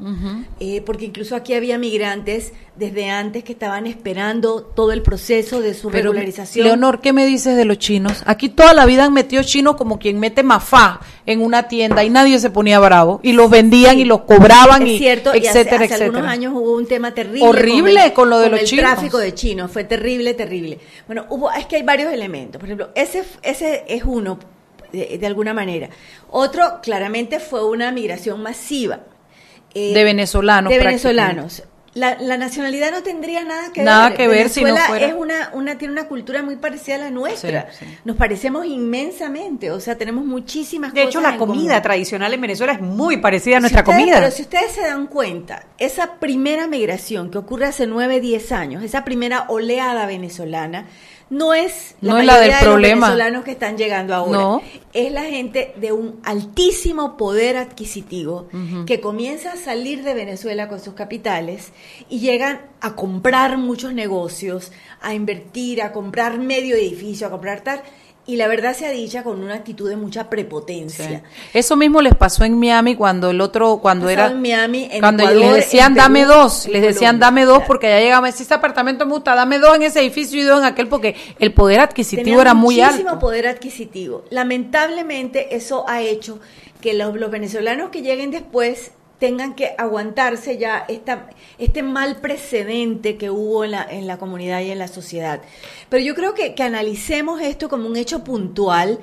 [SPEAKER 6] eh, porque incluso aquí había migrantes desde antes que estaban esperando todo el proceso de su
[SPEAKER 4] Pero,
[SPEAKER 6] regularización.
[SPEAKER 4] Leonor, ¿qué me dices de los chinos? Aquí toda la vida han metido chinos como quien mete mafá en una tienda y nadie se ponía bravo. Y los vendían y los cobraban
[SPEAKER 6] es
[SPEAKER 4] y
[SPEAKER 6] cierto, y hace-
[SPEAKER 4] etcétera,
[SPEAKER 6] hace,
[SPEAKER 4] etcétera.
[SPEAKER 6] algunos años hubo un tema terrible.
[SPEAKER 4] Horrible con lo de los
[SPEAKER 6] el
[SPEAKER 4] chinos.
[SPEAKER 6] tráfico de chinos, fue terrible, terrible. Bueno, hubo, es que hay varios elementos. Por ejemplo, ese, ese es uno, de, de alguna manera. Otro, claramente, fue una migración masiva. Eh,
[SPEAKER 4] De venezolanos,
[SPEAKER 6] De
[SPEAKER 4] prácticamente.
[SPEAKER 6] venezolanos. La, la nacionalidad no tendría nada que
[SPEAKER 4] Nada
[SPEAKER 6] ver.
[SPEAKER 4] que ver si no fuera-
[SPEAKER 6] es una, una, tiene una cultura muy parecida a la nuestra.
[SPEAKER 5] Sí, sí.
[SPEAKER 6] Nos parecemos inmensamente, o sea, tenemos muchísimas
[SPEAKER 5] De
[SPEAKER 6] cosas
[SPEAKER 5] hecho, la
[SPEAKER 6] en
[SPEAKER 5] comida
[SPEAKER 6] común.
[SPEAKER 5] tradicional en Venezuela es muy parecida a
[SPEAKER 6] Si
[SPEAKER 5] nuestra
[SPEAKER 6] ustedes-
[SPEAKER 5] comida.
[SPEAKER 6] Pero si ustedes se dan cuenta, esa primera migración que ocurre hace 9, 10 años, esa primera oleada venezolana, no es la
[SPEAKER 4] No es la
[SPEAKER 6] mayoría
[SPEAKER 4] del
[SPEAKER 6] de
[SPEAKER 4] problema.
[SPEAKER 6] los venezolanos que están llegando ahora.
[SPEAKER 4] No.
[SPEAKER 6] Es la gente de un altísimo poder adquisitivo que comienza a salir de Venezuela con sus capitales y llegan a comprar muchos negocios, a invertir, a comprar medio edificio, a comprar tal. Y la verdad se ha dicha con una actitud de mucha prepotencia.
[SPEAKER 4] Eso mismo les pasó en Miami cuando el otro, cuando era
[SPEAKER 6] en Miami, en
[SPEAKER 4] cuando
[SPEAKER 6] Ecuador,
[SPEAKER 4] les decían
[SPEAKER 6] en
[SPEAKER 4] dame dos, les decían
[SPEAKER 6] Colombia,
[SPEAKER 4] dame dos
[SPEAKER 6] claro.
[SPEAKER 4] porque ya llegaba, si este apartamento me gusta, dame dos en ese edificio y dos en aquel porque el poder adquisitivo era muy
[SPEAKER 6] muchísimo
[SPEAKER 4] alto.
[SPEAKER 6] poder adquisitivo. Lamentablemente eso ha hecho que los, los venezolanos que lleguen después tengan que aguantarse ya esta, este mal precedente que hubo en la, en la comunidad y en la sociedad. Pero yo creo que, que analicemos esto como un hecho puntual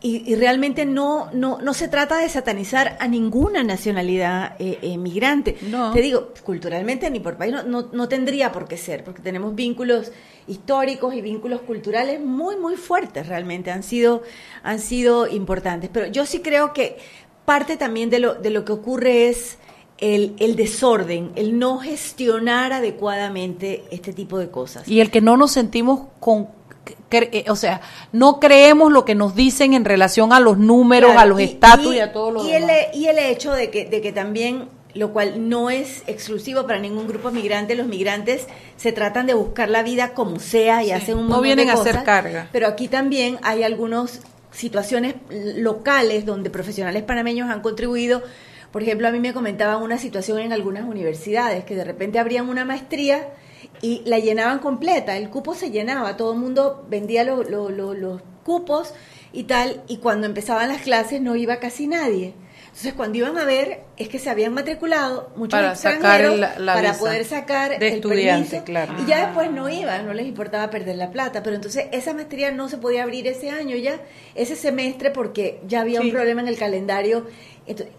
[SPEAKER 6] y, y realmente no, no, no se trata de satanizar a ninguna nacionalidad eh, eh, migrante.
[SPEAKER 4] No.
[SPEAKER 6] Te digo, culturalmente ni por país no, no, no tendría por qué ser, porque tenemos vínculos históricos y vínculos culturales muy, muy fuertes realmente, han sido, han sido importantes. Pero yo sí creo que parte también de lo, de lo que ocurre es el, el desorden, el no gestionar adecuadamente este tipo de cosas.
[SPEAKER 4] Y el que no nos sentimos con eh, o sea, no creemos lo que nos dicen en relación a los números,
[SPEAKER 6] Claro,
[SPEAKER 4] a los estatus y,
[SPEAKER 6] y-
[SPEAKER 4] a todo lo
[SPEAKER 6] y
[SPEAKER 4] demás.
[SPEAKER 6] El, y el hecho de que, de que también, lo cual no es exclusivo para ningún grupo migrante, los migrantes se tratan de buscar la vida como sea y
[SPEAKER 4] Sí,
[SPEAKER 6] hacen un
[SPEAKER 4] no
[SPEAKER 6] montón
[SPEAKER 4] vienen
[SPEAKER 6] de
[SPEAKER 4] a hacer carga.
[SPEAKER 6] Pero aquí también hay algunas situaciones locales donde profesionales panameños han contribuido. Por ejemplo, a mí me comentaban una situación en algunas universidades que de repente abrían una maestría y la llenaban completa, el cupo se llenaba, todo el mundo vendía lo- lo- lo- los cupos y tal, y cuando empezaban las clases no iba casi nadie. Entonces, cuando iban a ver, es que se habían matriculado muchos
[SPEAKER 4] Para
[SPEAKER 6] extranjeros
[SPEAKER 4] sacar la- la
[SPEAKER 6] para poder sacar
[SPEAKER 4] de
[SPEAKER 6] el
[SPEAKER 4] estudiante,
[SPEAKER 6] permiso,
[SPEAKER 4] claro.
[SPEAKER 6] y ya después no iban, no les importaba perder la plata, pero entonces esa maestría no se podía abrir ese año ya, ese semestre, porque ya había
[SPEAKER 5] Sí.
[SPEAKER 6] un problema en el calendario,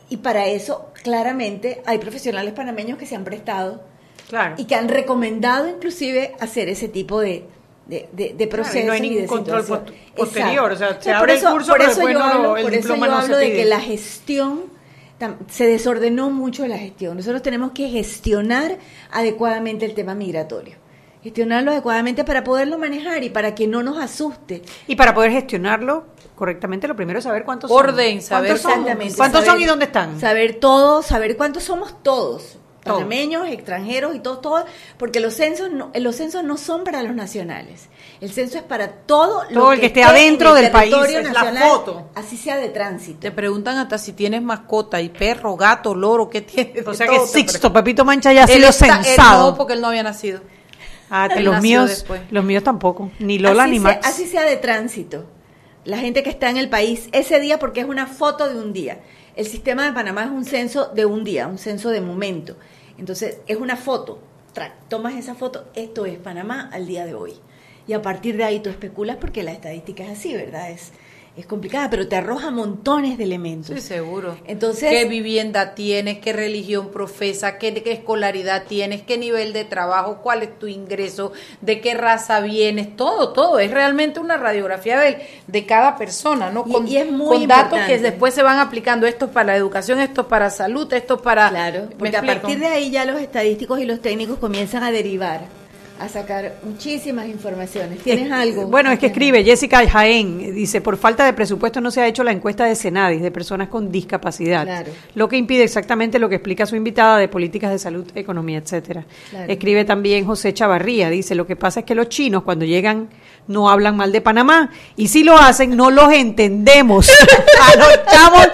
[SPEAKER 6] Y para eso, claramente, hay profesionales panameños que se han prestado
[SPEAKER 5] Claro.
[SPEAKER 6] y que han recomendado inclusive hacer ese tipo de, de, de, de
[SPEAKER 5] Claro, y
[SPEAKER 6] procesos
[SPEAKER 5] no hay
[SPEAKER 6] y de
[SPEAKER 5] control post- posterior, o sea, se abre el
[SPEAKER 6] por eso-
[SPEAKER 5] curso,
[SPEAKER 6] por
[SPEAKER 5] pero
[SPEAKER 6] eso
[SPEAKER 5] después
[SPEAKER 6] yo
[SPEAKER 5] no
[SPEAKER 6] hablo,
[SPEAKER 5] el
[SPEAKER 6] por eso yo
[SPEAKER 5] no
[SPEAKER 6] hablo de que la gestión se desordenó mucho la gestión. Nosotros tenemos que gestionar adecuadamente el tema migratorio. Gestionarlo adecuadamente para poderlo manejar y para que no nos asuste.
[SPEAKER 5] Y para poder gestionarlo correctamente, lo primero es saber cuántos
[SPEAKER 4] Orden,
[SPEAKER 5] son.
[SPEAKER 4] saber
[SPEAKER 5] ¿Cuántos. ¿Cuántos
[SPEAKER 6] Saber-
[SPEAKER 5] son y dónde están?
[SPEAKER 6] Saber todo, saber cuántos somos todos.
[SPEAKER 5] Todos.
[SPEAKER 6] Panameños, extranjeros y todos, todos, porque los censos no, los censos no son para los nacionales. El censo es para todo, lo
[SPEAKER 5] Todo el que esté
[SPEAKER 6] en
[SPEAKER 5] adentro
[SPEAKER 6] el
[SPEAKER 5] del país,
[SPEAKER 6] territorio
[SPEAKER 5] es la
[SPEAKER 6] nacional,
[SPEAKER 5] foto.
[SPEAKER 6] Así sea de tránsito.
[SPEAKER 4] Te preguntan hasta si tienes mascota y perro, gato, loro, ¿qué tienes?
[SPEAKER 5] O sea que Sixto, Pepito Mancha ya ha
[SPEAKER 4] Él
[SPEAKER 5] sido
[SPEAKER 4] está- él
[SPEAKER 5] censado.
[SPEAKER 4] no, porque él no había nacido.
[SPEAKER 5] Ah,
[SPEAKER 4] Él
[SPEAKER 5] los míos,
[SPEAKER 4] después.
[SPEAKER 5] los míos tampoco, ni Lola
[SPEAKER 6] así
[SPEAKER 5] ni
[SPEAKER 6] sea,
[SPEAKER 5] Max.
[SPEAKER 6] así sea de tránsito. La gente que está en el país ese día, porque es una foto de un día. El sistema de Panamá es un censo de un día, un censo de momento. Entonces, es una foto. Tra- Tomas esa foto, esto es Panamá al día de hoy. Y a partir de ahí tú especulas porque la estadística es así, ¿verdad? Es, es complicada, pero te arroja montones de elementos.
[SPEAKER 4] Sí, seguro.
[SPEAKER 6] Entonces-
[SPEAKER 4] ¿qué vivienda tienes? ¿Qué religión profesa? ¿Qué, qué escolaridad tienes? ¿Qué nivel de trabajo? ¿Cuál es tu ingreso? ¿De qué raza vienes? Todo, todo. Es realmente una radiografía del- de cada persona, ¿no?
[SPEAKER 6] Y- y es muy
[SPEAKER 4] con datos que después se van aplicando. Esto es para la educación, esto es para salud, esto es para...
[SPEAKER 6] Claro,
[SPEAKER 4] ¿Me
[SPEAKER 6] porque a partir de ahí ya los estadísticos y los técnicos comienzan a derivar a sacar muchísimas informaciones. ¿Tienes algo?
[SPEAKER 5] Bueno, es que escribe Jessica Jaén, dice, por falta de presupuesto no se ha hecho la encuesta de Senadis de personas con discapacidad,
[SPEAKER 6] Claro.
[SPEAKER 5] lo que impide exactamente lo que explica su invitada de políticas de salud, economía, etcétera.
[SPEAKER 6] Claro.
[SPEAKER 5] Escribe también José Chavarría, dice, lo que pasa es que los chinos cuando llegan no hablan mal de Panamá y si lo hacen no los entendemos. a los chamos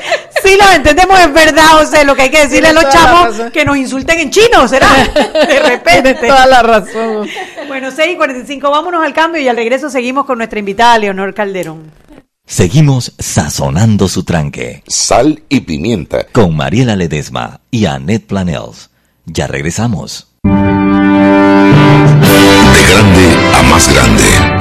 [SPEAKER 5] sí los entendemos, es verdad, José, lo que hay que decirle a los chamos que nos insulten en chino, ¿será? De repente.
[SPEAKER 4] Tienes toda la razón.
[SPEAKER 5] Bueno, 6 y 45, vámonos al cambio y al regreso seguimos con nuestra invitada Leonor Calderón.
[SPEAKER 2] Seguimos sazonando su tranque.
[SPEAKER 1] Sal y pimienta.
[SPEAKER 2] Con Mariela Ledesma y Annette Planels. Ya regresamos.
[SPEAKER 1] De grande a más grande,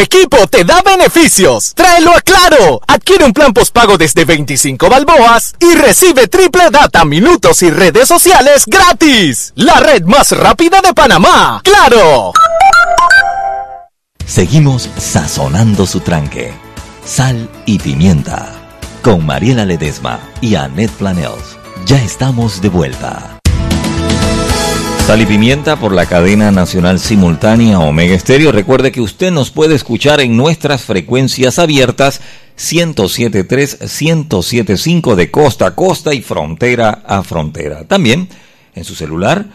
[SPEAKER 8] Equipo te da beneficios. Tráelo a Claro. Adquiere un plan postpago desde 25 balboas y recibe triple data, minutos y redes sociales gratis. La red más rápida de Panamá. ¡Claro!
[SPEAKER 2] Seguimos sazonando su tranque. Sal y pimienta. Con Mariela Ledesma y Annette Planels. Ya estamos de vuelta.
[SPEAKER 3] Sal y Pimienta por la cadena nacional simultánea Omega Estéreo. Recuerde que usted nos puede escuchar en nuestras frecuencias abiertas 107.3, 107.5 de costa a costa y frontera a frontera. También en su celular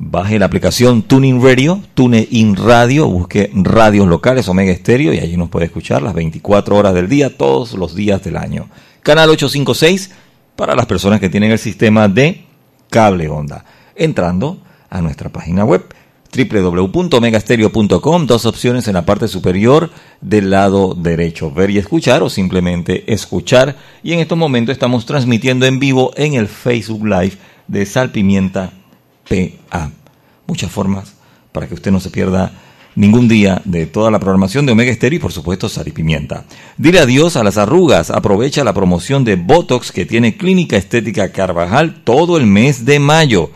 [SPEAKER 3] baje la aplicación Tuning Radio, TuneIn Radio, busque radios locales Omega Estéreo y allí nos puede escuchar las 24 horas del día, todos los días del año. Canal 856 para las personas que tienen el sistema de cable onda. Entrando a nuestra página web www.megastereo.com, dos opciones en la parte superior del lado derecho, ver y escuchar o simplemente escuchar. Y en estos momentos estamos transmitiendo en vivo en el Facebook Live de Salpimienta PA. Muchas formas para que usted no se pierda ningún día de toda la programación de Omega Estéreo y por supuesto Sal y Pimienta. Dile adiós a las arrugas, aprovecha la promoción de Botox que tiene Clínica Estética Carvajal todo el mes de mayo.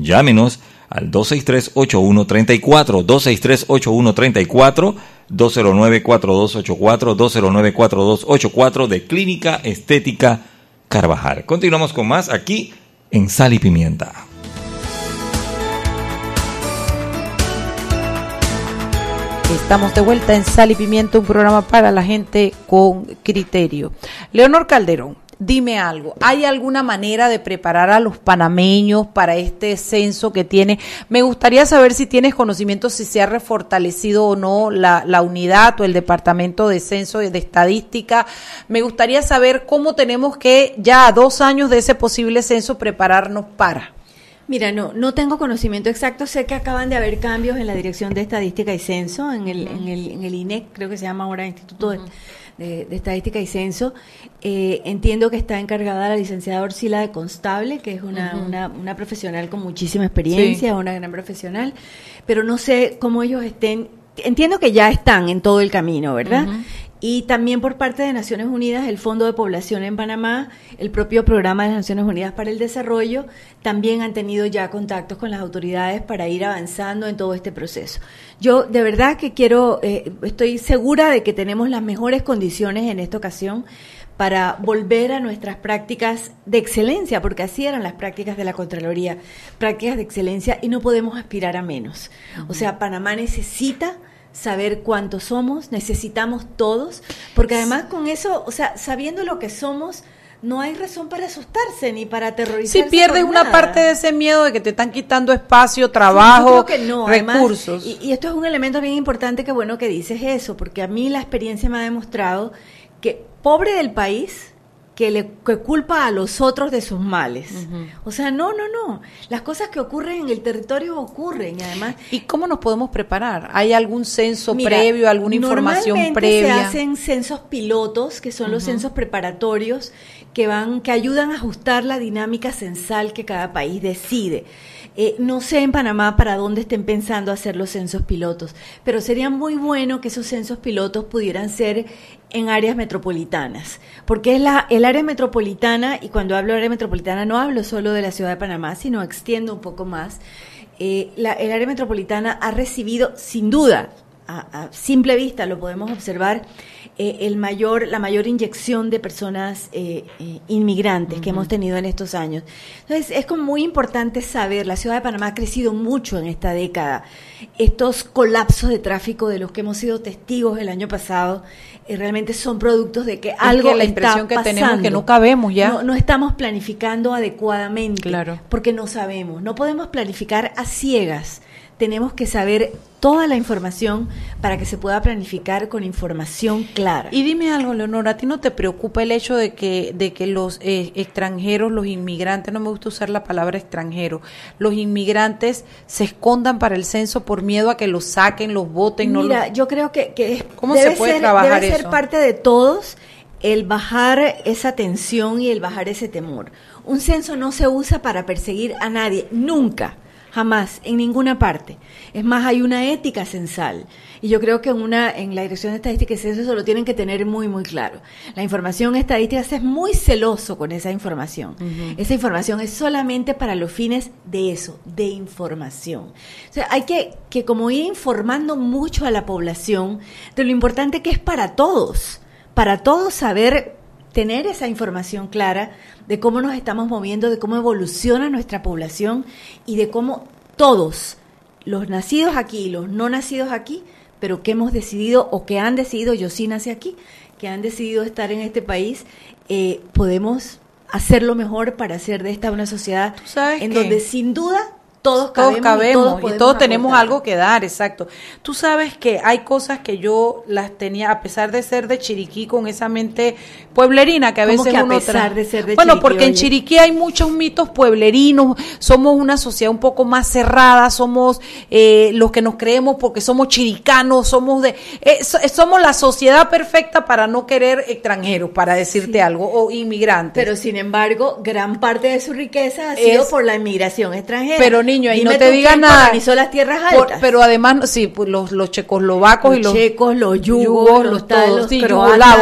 [SPEAKER 3] Llámenos al 263-8134, 263-8134, 209-4284, 209-4284 de Clínica Estética Carvajal. Continuamos con más aquí en Sal y Pimienta.
[SPEAKER 4] Estamos de vuelta en Sal y Pimiento, un programa para la gente con criterio. Leonor Calderón, dime algo. ¿Hay alguna manera de preparar a los panameños para este censo que tiene? Me gustaría saber si tienes conocimiento si se ha refortalecido o no la, la unidad o el departamento de censo y de estadística. Me gustaría saber cómo tenemos que, ya a dos años de ese posible censo, prepararnos para.
[SPEAKER 6] Mira, no, no tengo conocimiento exacto. Sé que acaban de haber cambios en la Dirección de Estadística y Censo, en el, en el, en el INEC, creo que se llama ahora Instituto de, de- de Estadística y Censo. Eh, entiendo que está encargada la licenciada Orsila de Constable, que es una, una, una profesional con muchísima experiencia, una gran profesional, pero no sé cómo ellos estén. Entiendo que ya están en todo el camino, ¿verdad? Y también por parte de Naciones Unidas, el Fondo de Población en Panamá, el propio programa de las Naciones Unidas para el Desarrollo, también han tenido ya contactos con las autoridades para ir avanzando en todo este proceso. Yo de verdad que quiero, eh, estoy segura de que tenemos las mejores condiciones en esta ocasión para volver a nuestras prácticas de excelencia, porque así eran las prácticas de la Contraloría, prácticas de excelencia y no podemos aspirar a menos. O sea, Panamá necesita saber cuántos somos, necesitamos todos, porque además con eso, o sea, sabiendo lo que somos, no hay razón para asustarse ni para aterrorizarse.
[SPEAKER 4] Si pierdes una
[SPEAKER 6] nada.
[SPEAKER 4] parte de ese miedo de que te están quitando espacio, trabajo,
[SPEAKER 6] Sí, además,
[SPEAKER 4] recursos.
[SPEAKER 6] y, y esto es un elemento bien importante, que bueno que dices eso, porque a mí la experiencia me ha demostrado que pobre del país que le que culpa a los otros de sus males. O sea, no, no, no. Las cosas que ocurren en el territorio ocurren y además
[SPEAKER 4] ¿Y cómo nos podemos preparar? ¿Hay algún censo
[SPEAKER 6] Mira,
[SPEAKER 4] previo, alguna información previa?
[SPEAKER 6] Se hacen censos pilotos, que son los censos preparatorios, que van, que ayudan a ajustar la dinámica censal que cada país decide. Eh, no sé en Panamá para dónde estén pensando hacer los censos pilotos, pero sería muy bueno que esos censos pilotos pudieran ser en áreas metropolitanas, porque es la, el área metropolitana, y cuando hablo de área metropolitana no hablo solo de la ciudad de Panamá, sino extiendo un poco más, eh, el área metropolitana ha recibido, sin duda, a, a simple vista lo podemos observar, eh, el mayor, la mayor inyección de personas eh, eh, inmigrantes que hemos tenido en estos años. Entonces, es como muy importante saber, la ciudad de Panamá ha crecido mucho en esta década. Estos colapsos de tráfico de los que hemos sido testigos el año pasado, realmente son productos de que algo
[SPEAKER 4] que la
[SPEAKER 6] está
[SPEAKER 4] impresión que tenemos que no cabemos ya.
[SPEAKER 6] No, no estamos planificando adecuadamente.
[SPEAKER 4] Claro.
[SPEAKER 6] Porque no sabemos. No podemos planificar a ciegas. Tenemos que saber toda la información para que se pueda planificar con información clara.
[SPEAKER 4] Y dime algo, Leonora, ¿a ti no te preocupa el hecho de que, de que los eh, extranjeros, los inmigrantes, no me gusta usar la palabra extranjero, los inmigrantes se escondan para el censo por miedo a que los saquen, los voten? No
[SPEAKER 6] Mira,
[SPEAKER 4] los-
[SPEAKER 6] yo creo que, que es-
[SPEAKER 4] ¿Cómo se
[SPEAKER 6] debe
[SPEAKER 4] puede
[SPEAKER 6] ser,
[SPEAKER 4] trabajar
[SPEAKER 6] debe ser
[SPEAKER 4] eso?
[SPEAKER 6] parte de todos el bajar esa tensión y el bajar ese temor. Un censo no se usa para perseguir a nadie, nunca, jamás, en ninguna parte. Es más, hay una ética censal. Y yo creo que en, una, en la Dirección de Estadística y Censo eso lo tienen que tener muy, muy claro. La información estadística se es muy celoso con esa información. Esa información es solamente para los fines de eso, de información. O sea, hay que, que como ir informando mucho a la población de lo importante que es para todos, para todos saber tener esa información clara de cómo nos estamos moviendo, de cómo evoluciona nuestra población y de cómo todos, los nacidos aquí y los no nacidos aquí, pero que hemos decidido o que han decidido, yo sí nací aquí, que han decidido estar en este país, eh, podemos hacerlo mejor para hacer de esta una sociedad en
[SPEAKER 4] qué?
[SPEAKER 6] donde sin duda todos
[SPEAKER 4] todos
[SPEAKER 6] cabemos,
[SPEAKER 4] cabemos
[SPEAKER 6] y todos,
[SPEAKER 4] y
[SPEAKER 6] podemos
[SPEAKER 4] todos tenemos
[SPEAKER 6] aportar.
[SPEAKER 4] algo que dar, exacto. Tú sabes que hay cosas que yo las tenía, a pesar de ser de Chiriquí, con esa mente pueblerina que a
[SPEAKER 6] ¿Cómo
[SPEAKER 4] veces
[SPEAKER 6] que a
[SPEAKER 4] uno
[SPEAKER 6] pesar
[SPEAKER 4] tra-
[SPEAKER 6] de ser de
[SPEAKER 4] Bueno,
[SPEAKER 6] Chiriquí,
[SPEAKER 4] porque en? Chiriquí hay muchos mitos pueblerinos, somos una sociedad un poco más cerrada, somos eh, los que nos creemos porque somos chiricanos, somos de, eh, so- eh, somos la sociedad perfecta para no querer extranjeros, para decirte algo, o inmigrantes.
[SPEAKER 6] Pero sin embargo, gran parte de su riqueza ha sido
[SPEAKER 4] Es-
[SPEAKER 6] por la inmigración extranjera.
[SPEAKER 4] Pero niño, ahí
[SPEAKER 6] Dime
[SPEAKER 4] no te
[SPEAKER 6] quién
[SPEAKER 4] nada.
[SPEAKER 6] las tierras
[SPEAKER 4] Por-
[SPEAKER 6] altas.
[SPEAKER 4] pero además, sí, pues, los, los checoslovacos
[SPEAKER 6] Los
[SPEAKER 4] y los
[SPEAKER 6] checos, los yugos, los tal,
[SPEAKER 4] todos,
[SPEAKER 6] los
[SPEAKER 4] sí,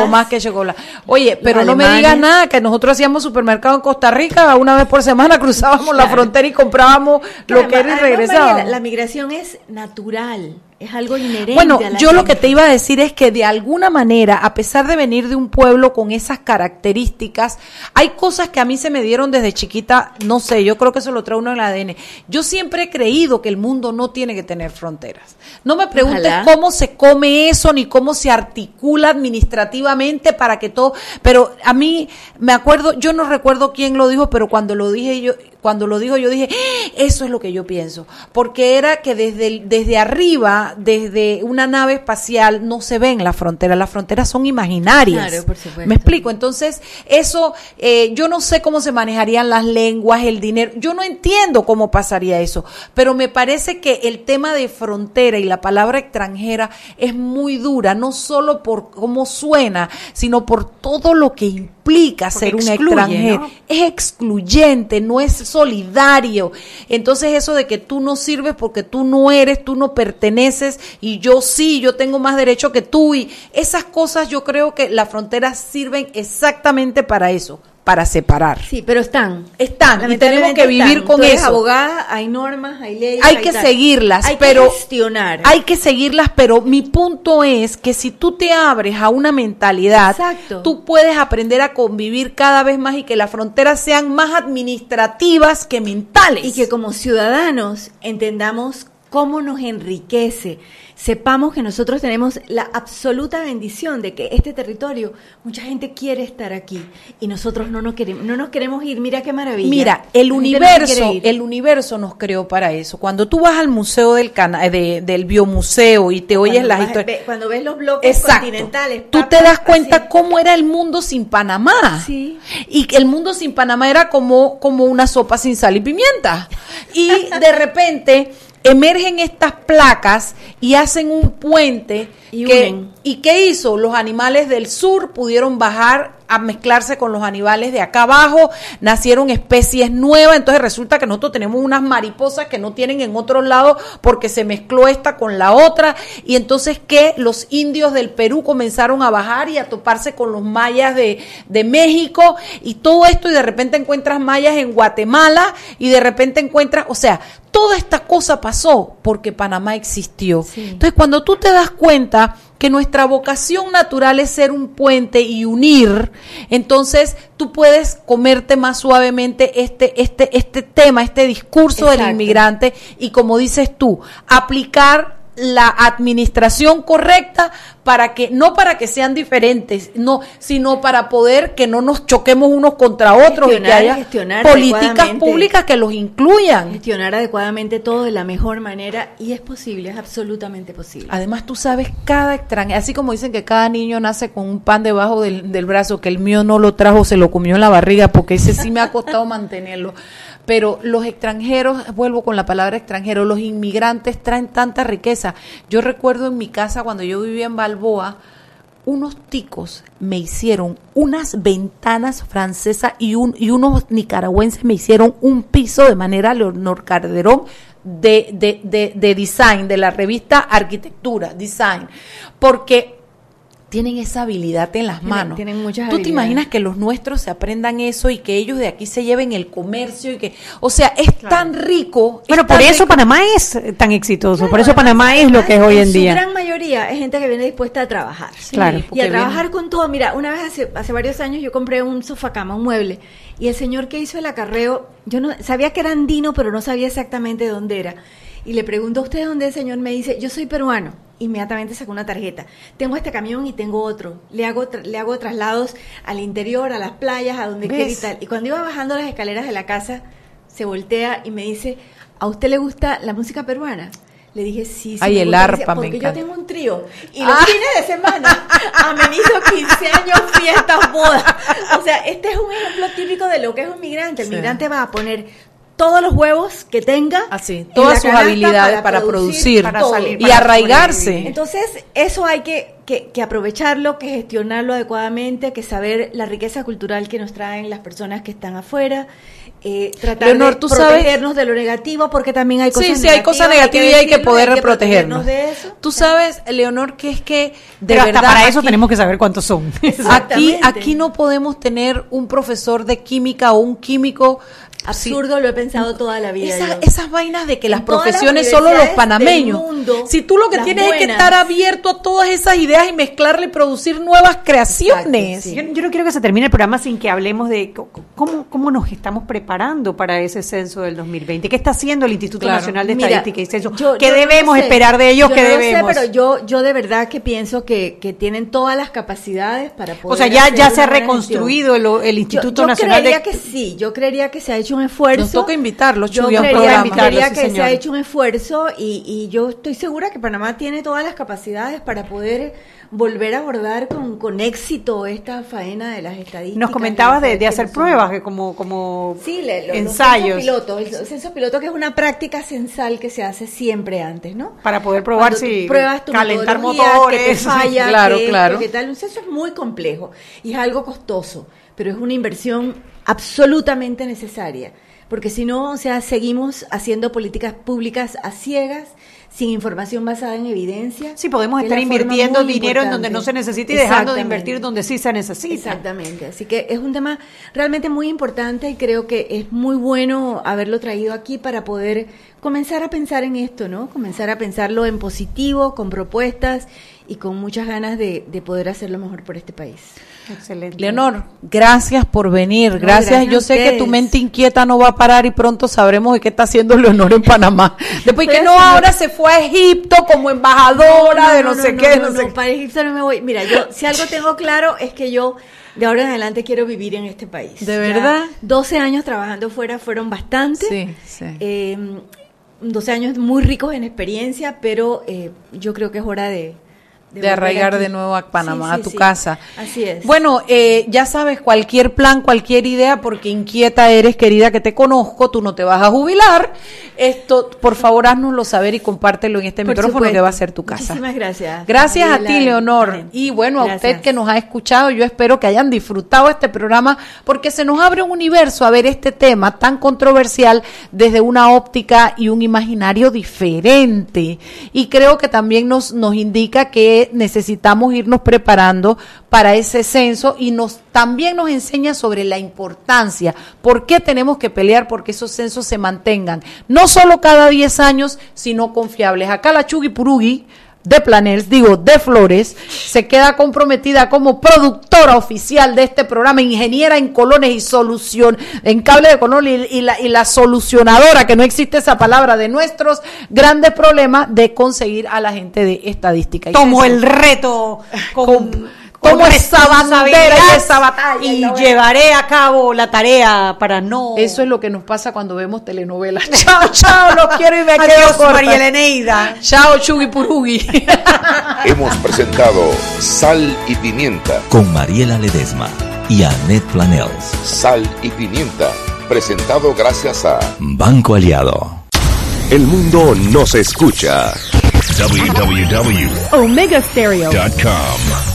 [SPEAKER 4] más que checoslavos. Oye, pero no me digas nada, que nosotros hacíamos supermercado en Costa Rica, una vez por semana cruzábamos la frontera y comprábamos lo que era y regresábamos.
[SPEAKER 6] La migración es natural, es algo inherente.
[SPEAKER 4] Bueno,
[SPEAKER 6] a la
[SPEAKER 4] yo lo que te iba a decir es que de alguna manera, a pesar de venir de un pueblo con esas características, hay cosas que a mí se me dieron desde chiquita, no sé, yo creo que eso lo trae uno en el ADN. Yo siempre he creído que el mundo no tiene que tener fronteras. No me preguntes
[SPEAKER 6] Ojalá.
[SPEAKER 4] cómo se come eso ni cómo se articula administrativamente para que todo, pero a mí me acuerdo, yo no recuerdo quién lo dijo, pero cuando lo dije yo cuando lo dijo yo dije, "Ah, eso es lo que yo pienso, porque era que desde desde arriba, desde una nave espacial no se ven las fronteras, las fronteras son imaginarias.
[SPEAKER 6] Claro, por supuesto.
[SPEAKER 4] Me explico, entonces eso eh, yo no sé cómo se manejarían las lenguas, el dinero, yo no entiendo cómo pasaría eso, pero me parece que el tema de frontera y la palabra extranjera es muy dura, no solo por cómo suena, sino por todo lo que implica
[SPEAKER 5] Porque
[SPEAKER 4] ser un extranjero.
[SPEAKER 5] ¿no?
[SPEAKER 4] Es excluyente, no es solidario. Entonces eso de que tú no sirves porque tú no eres, tú no perteneces y yo sí, yo tengo más derecho que tú y esas cosas yo creo que las fronteras sirven exactamente para eso, para separar.
[SPEAKER 6] Sí, pero están.
[SPEAKER 4] Están y tenemos que vivir
[SPEAKER 6] Están.
[SPEAKER 4] con
[SPEAKER 6] Tú eres
[SPEAKER 4] eso.
[SPEAKER 6] abogada, hay normas, hay leyes.
[SPEAKER 4] Hay que
[SPEAKER 6] tal.
[SPEAKER 4] seguirlas,
[SPEAKER 6] Hay
[SPEAKER 4] pero
[SPEAKER 6] que gestionar.
[SPEAKER 4] hay que seguirlas, pero mi punto es que si tú te abres a una mentalidad,
[SPEAKER 6] Exacto.
[SPEAKER 4] tú puedes aprender a convivir cada vez más y que las fronteras sean más administrativas que mentales.
[SPEAKER 6] Y que como ciudadanos entendamos cómo nos enriquece, sepamos que nosotros tenemos la absoluta bendición de que este territorio, mucha gente quiere estar aquí y nosotros no nos queremos, no nos queremos ir. Mira qué maravilla.
[SPEAKER 4] Mira, el
[SPEAKER 6] no
[SPEAKER 4] universo, el universo nos creó para eso. Cuando tú vas al museo del cana de- del biomuseo y te oyes
[SPEAKER 6] Cuando
[SPEAKER 4] las historias,
[SPEAKER 6] ve- Cuando ves los bloques
[SPEAKER 4] Exacto.
[SPEAKER 6] continentales,
[SPEAKER 4] Tú
[SPEAKER 6] pa,
[SPEAKER 4] te das cuenta
[SPEAKER 6] así.
[SPEAKER 4] cómo era el mundo sin Panamá.
[SPEAKER 6] Sí.
[SPEAKER 4] Y que el mundo sin Panamá era como, como una sopa sin sal y pimienta. Y de repente emergen estas placas y hacen un puente
[SPEAKER 6] Y
[SPEAKER 4] que,
[SPEAKER 6] unen.
[SPEAKER 4] ¿Y qué hizo? Los animales del sur pudieron bajar a mezclarse con los animales de acá abajo, nacieron especies nuevas, entonces resulta que nosotros tenemos unas mariposas que no tienen en otros lados porque se mezcló esta con la otra, y entonces que los indios del Perú comenzaron a bajar y a toparse con los mayas de, de México, y todo esto, y de repente encuentras mayas en Guatemala, y de repente encuentras, o sea, Toda esta cosa pasó porque Panamá existió. Entonces, cuando tú te das cuenta que nuestra vocación natural es ser un puente y unir, entonces tú puedes comerte más suavemente este, este, este tema, este discurso del inmigrante y como dices tú, aplicar la administración correcta para que no para que sean diferentes no sino para poder que no nos choquemos unos contra otros y que haya políticas públicas que los incluyan.
[SPEAKER 6] Gestionar adecuadamente todo de la mejor manera y es posible es absolutamente posible.
[SPEAKER 4] Además tú sabes cada extranjero así como dicen que cada niño nace con un pan debajo del, del brazo que el mío no lo trajo se lo comió en la barriga porque ese sí me ha costado mantenerlo pero los extranjeros, vuelvo con la palabra extranjero, los inmigrantes traen tanta riqueza. Yo recuerdo en mi casa cuando yo vivía en Balboa, unos ticos me hicieron unas ventanas francesas y, un, y unos nicaragüenses me hicieron un piso de manera Leonor Carderón de, de, de, de design, de la revista Arquitectura, Design, porque tienen esa habilidad en las manos.
[SPEAKER 6] Tienen, muchas
[SPEAKER 4] ¿Tú te imaginas que los nuestros se aprendan eso y que ellos de aquí se lleven el comercio y que, o sea, es tan rico.
[SPEAKER 5] Bueno, por eso Panamá es tan exitoso, por eso Panamá es lo que es hoy en día.
[SPEAKER 6] La gran mayoría es gente que viene dispuesta a trabajar.
[SPEAKER 5] claro.
[SPEAKER 6] Y a trabajar con todo. Mira, una vez hace, hace varios años yo compré un sofá cama, un mueble, y el señor que hizo el acarreo, yo no sabía que era andino, pero no sabía exactamente dónde era. Y le pregunto a usted dónde el señor me dice, yo soy peruano inmediatamente sacó una tarjeta. Tengo este camión y tengo otro. Le hago, le hago traslados al interior, a las playas, a donde quiera y tal. Y cuando iba bajando las escaleras de la casa, se voltea y me dice, ¿a usted le gusta la música peruana? Le dije, sí, sí.
[SPEAKER 4] Ay, el arpa,
[SPEAKER 6] Porque yo tengo un trío. Y los ah. fines de semana amenizo 15 años, fiestas, bodas. O sea, este es un ejemplo típico de lo que es un migrante. El migrante va a poner todos los huevos que tenga.
[SPEAKER 4] Así, todas sus habilidades para, producir, para salir, y arraigarse.
[SPEAKER 6] Entonces, eso hay que, que, aprovecharlo, que gestionarlo adecuadamente, que saber la riqueza cultural que nos traen las personas que están afuera. Eh, tratar de protegernos de lo negativo porque también hay cosas
[SPEAKER 4] sí, sí, hay cosas negativas y hay que poder protegernos. de eso. Tú sabes, Leonor, que es que
[SPEAKER 5] de verdad para eso tenemos que saber cuántos son.
[SPEAKER 4] Aquí, aquí no podemos tener un profesor de química o un químico
[SPEAKER 6] Absurdo, lo he pensado toda la vida.
[SPEAKER 4] esas vainas de que las profesiones solo los panameños. si tú lo que tienes es que estar abierto a todas esas ideas y mezclarle y producir nuevas creaciones.
[SPEAKER 5] yo, no quiero que se termine el programa sin que hablemos de cómo, cómo nos estamos preparando para ese censo del 2020. ¿Qué está haciendo el Instituto Nacional de Estadística y Censo? ¿Qué debemos esperar de ellos? ¿Qué debemos?
[SPEAKER 6] Sé, pero yo, yo de verdad que pienso que, que tienen todas las capacidades para poder.
[SPEAKER 5] O sea, ya, ya se ha reconstruido el, Instituto Nacional
[SPEAKER 6] de. Yo creería que sí, yo creería que se ha hecho un esfuerzo.
[SPEAKER 4] Nos toca invitarlos,
[SPEAKER 6] Yo creería, que se ha hecho un esfuerzo y, y, yo estoy segura que Panamá tiene todas las capacidades para poder volver a abordar con, con éxito esta faena de las estadísticas.
[SPEAKER 5] Nos comentabas de, de hacer pruebas, que como, como
[SPEAKER 6] sí, ensayos. piloto, el censo piloto que es una práctica censal que se hace siempre antes, ¿no?
[SPEAKER 5] Para poder probar si
[SPEAKER 6] pruebas tu calentar motores, que te falla, claro, claro. Que tal, un censo es muy complejo y es algo costoso, pero es una inversión absolutamente necesaria, porque si no, o sea, seguimos haciendo políticas públicas a ciegas, sin información basada en evidencia.
[SPEAKER 5] Sí, podemos estar invirtiendo dinero en donde no se necesita y dejando de invertir donde sí se necesita.
[SPEAKER 6] Exactamente, así que es un tema realmente muy importante y creo que es muy bueno haberlo traído aquí para poder comenzar a pensar en esto, ¿no? Comenzar a pensarlo en positivo, con propuestas y con muchas ganas de, de poder hacerlo mejor por este país.
[SPEAKER 4] Excelente. Leonor, gracias por venir. gracias. Yo sé que tu mente inquieta no va a parar y pronto sabremos de qué está haciendo Leonor en Panamá. Después que no, ahora se fue a Egipto como embajadora de no, sé qué. No, sé.
[SPEAKER 6] para Egipto no me voy. Mira, yo si algo tengo claro es que yo de ahora en adelante quiero vivir en este país.
[SPEAKER 4] ¿De verdad?
[SPEAKER 6] 12 años trabajando fuera fueron bastante. Sí, sí. Eh, 12 años muy ricos en experiencia, pero eh, yo creo que es hora de,
[SPEAKER 4] de, arraigar de nuevo a Panamá, a tu casa.
[SPEAKER 6] Así es.
[SPEAKER 4] Bueno, eh, ya sabes, cualquier plan, cualquier idea, porque inquieta eres, querida, que te conozco, tú no te vas a jubilar. Esto, por favor, haznoslo saber y compártelo en este micrófono que va a ser tu casa.
[SPEAKER 6] Muchísimas gracias.
[SPEAKER 4] Gracias a ti, Leonor. Y bueno, a usted que nos ha escuchado, yo espero que hayan disfrutado este programa, porque se nos abre un universo a ver este tema tan controversial desde una óptica y un imaginario diferente. Y creo que también nos, nos indica que necesitamos irnos preparando para ese censo y nos también nos enseña sobre la importancia, por qué tenemos que pelear porque esos censos se mantengan, no solo cada 10 años, sino confiables. Acá la Chugui Purugi de Planels, digo, de Flores, se queda comprometida como productora oficial de este programa, ingeniera en colones y solución, en cable de color y, la, y la solucionadora, que no existe esa palabra, de nuestros grandes problemas de conseguir a la gente de estadística.
[SPEAKER 5] Tomo el reto con,
[SPEAKER 4] Tomo esa bandera y esa batalla.
[SPEAKER 5] y llevaré a cabo la tarea para no...
[SPEAKER 4] Eso es lo que nos pasa cuando vemos telenovelas. chao, chao, los quiero y me
[SPEAKER 5] Adiós,
[SPEAKER 4] quedo corta.
[SPEAKER 5] María Eleneida.
[SPEAKER 4] Chao, Chugi Purugi.
[SPEAKER 1] Hemos presentado Sal y Pimienta.
[SPEAKER 2] Con Mariela Ledesma y Annette Planels.
[SPEAKER 1] Sal y Pimienta. Presentado gracias a
[SPEAKER 2] Banco Aliado.
[SPEAKER 9] El mundo nos escucha.
[SPEAKER 10] www.omegastereo.com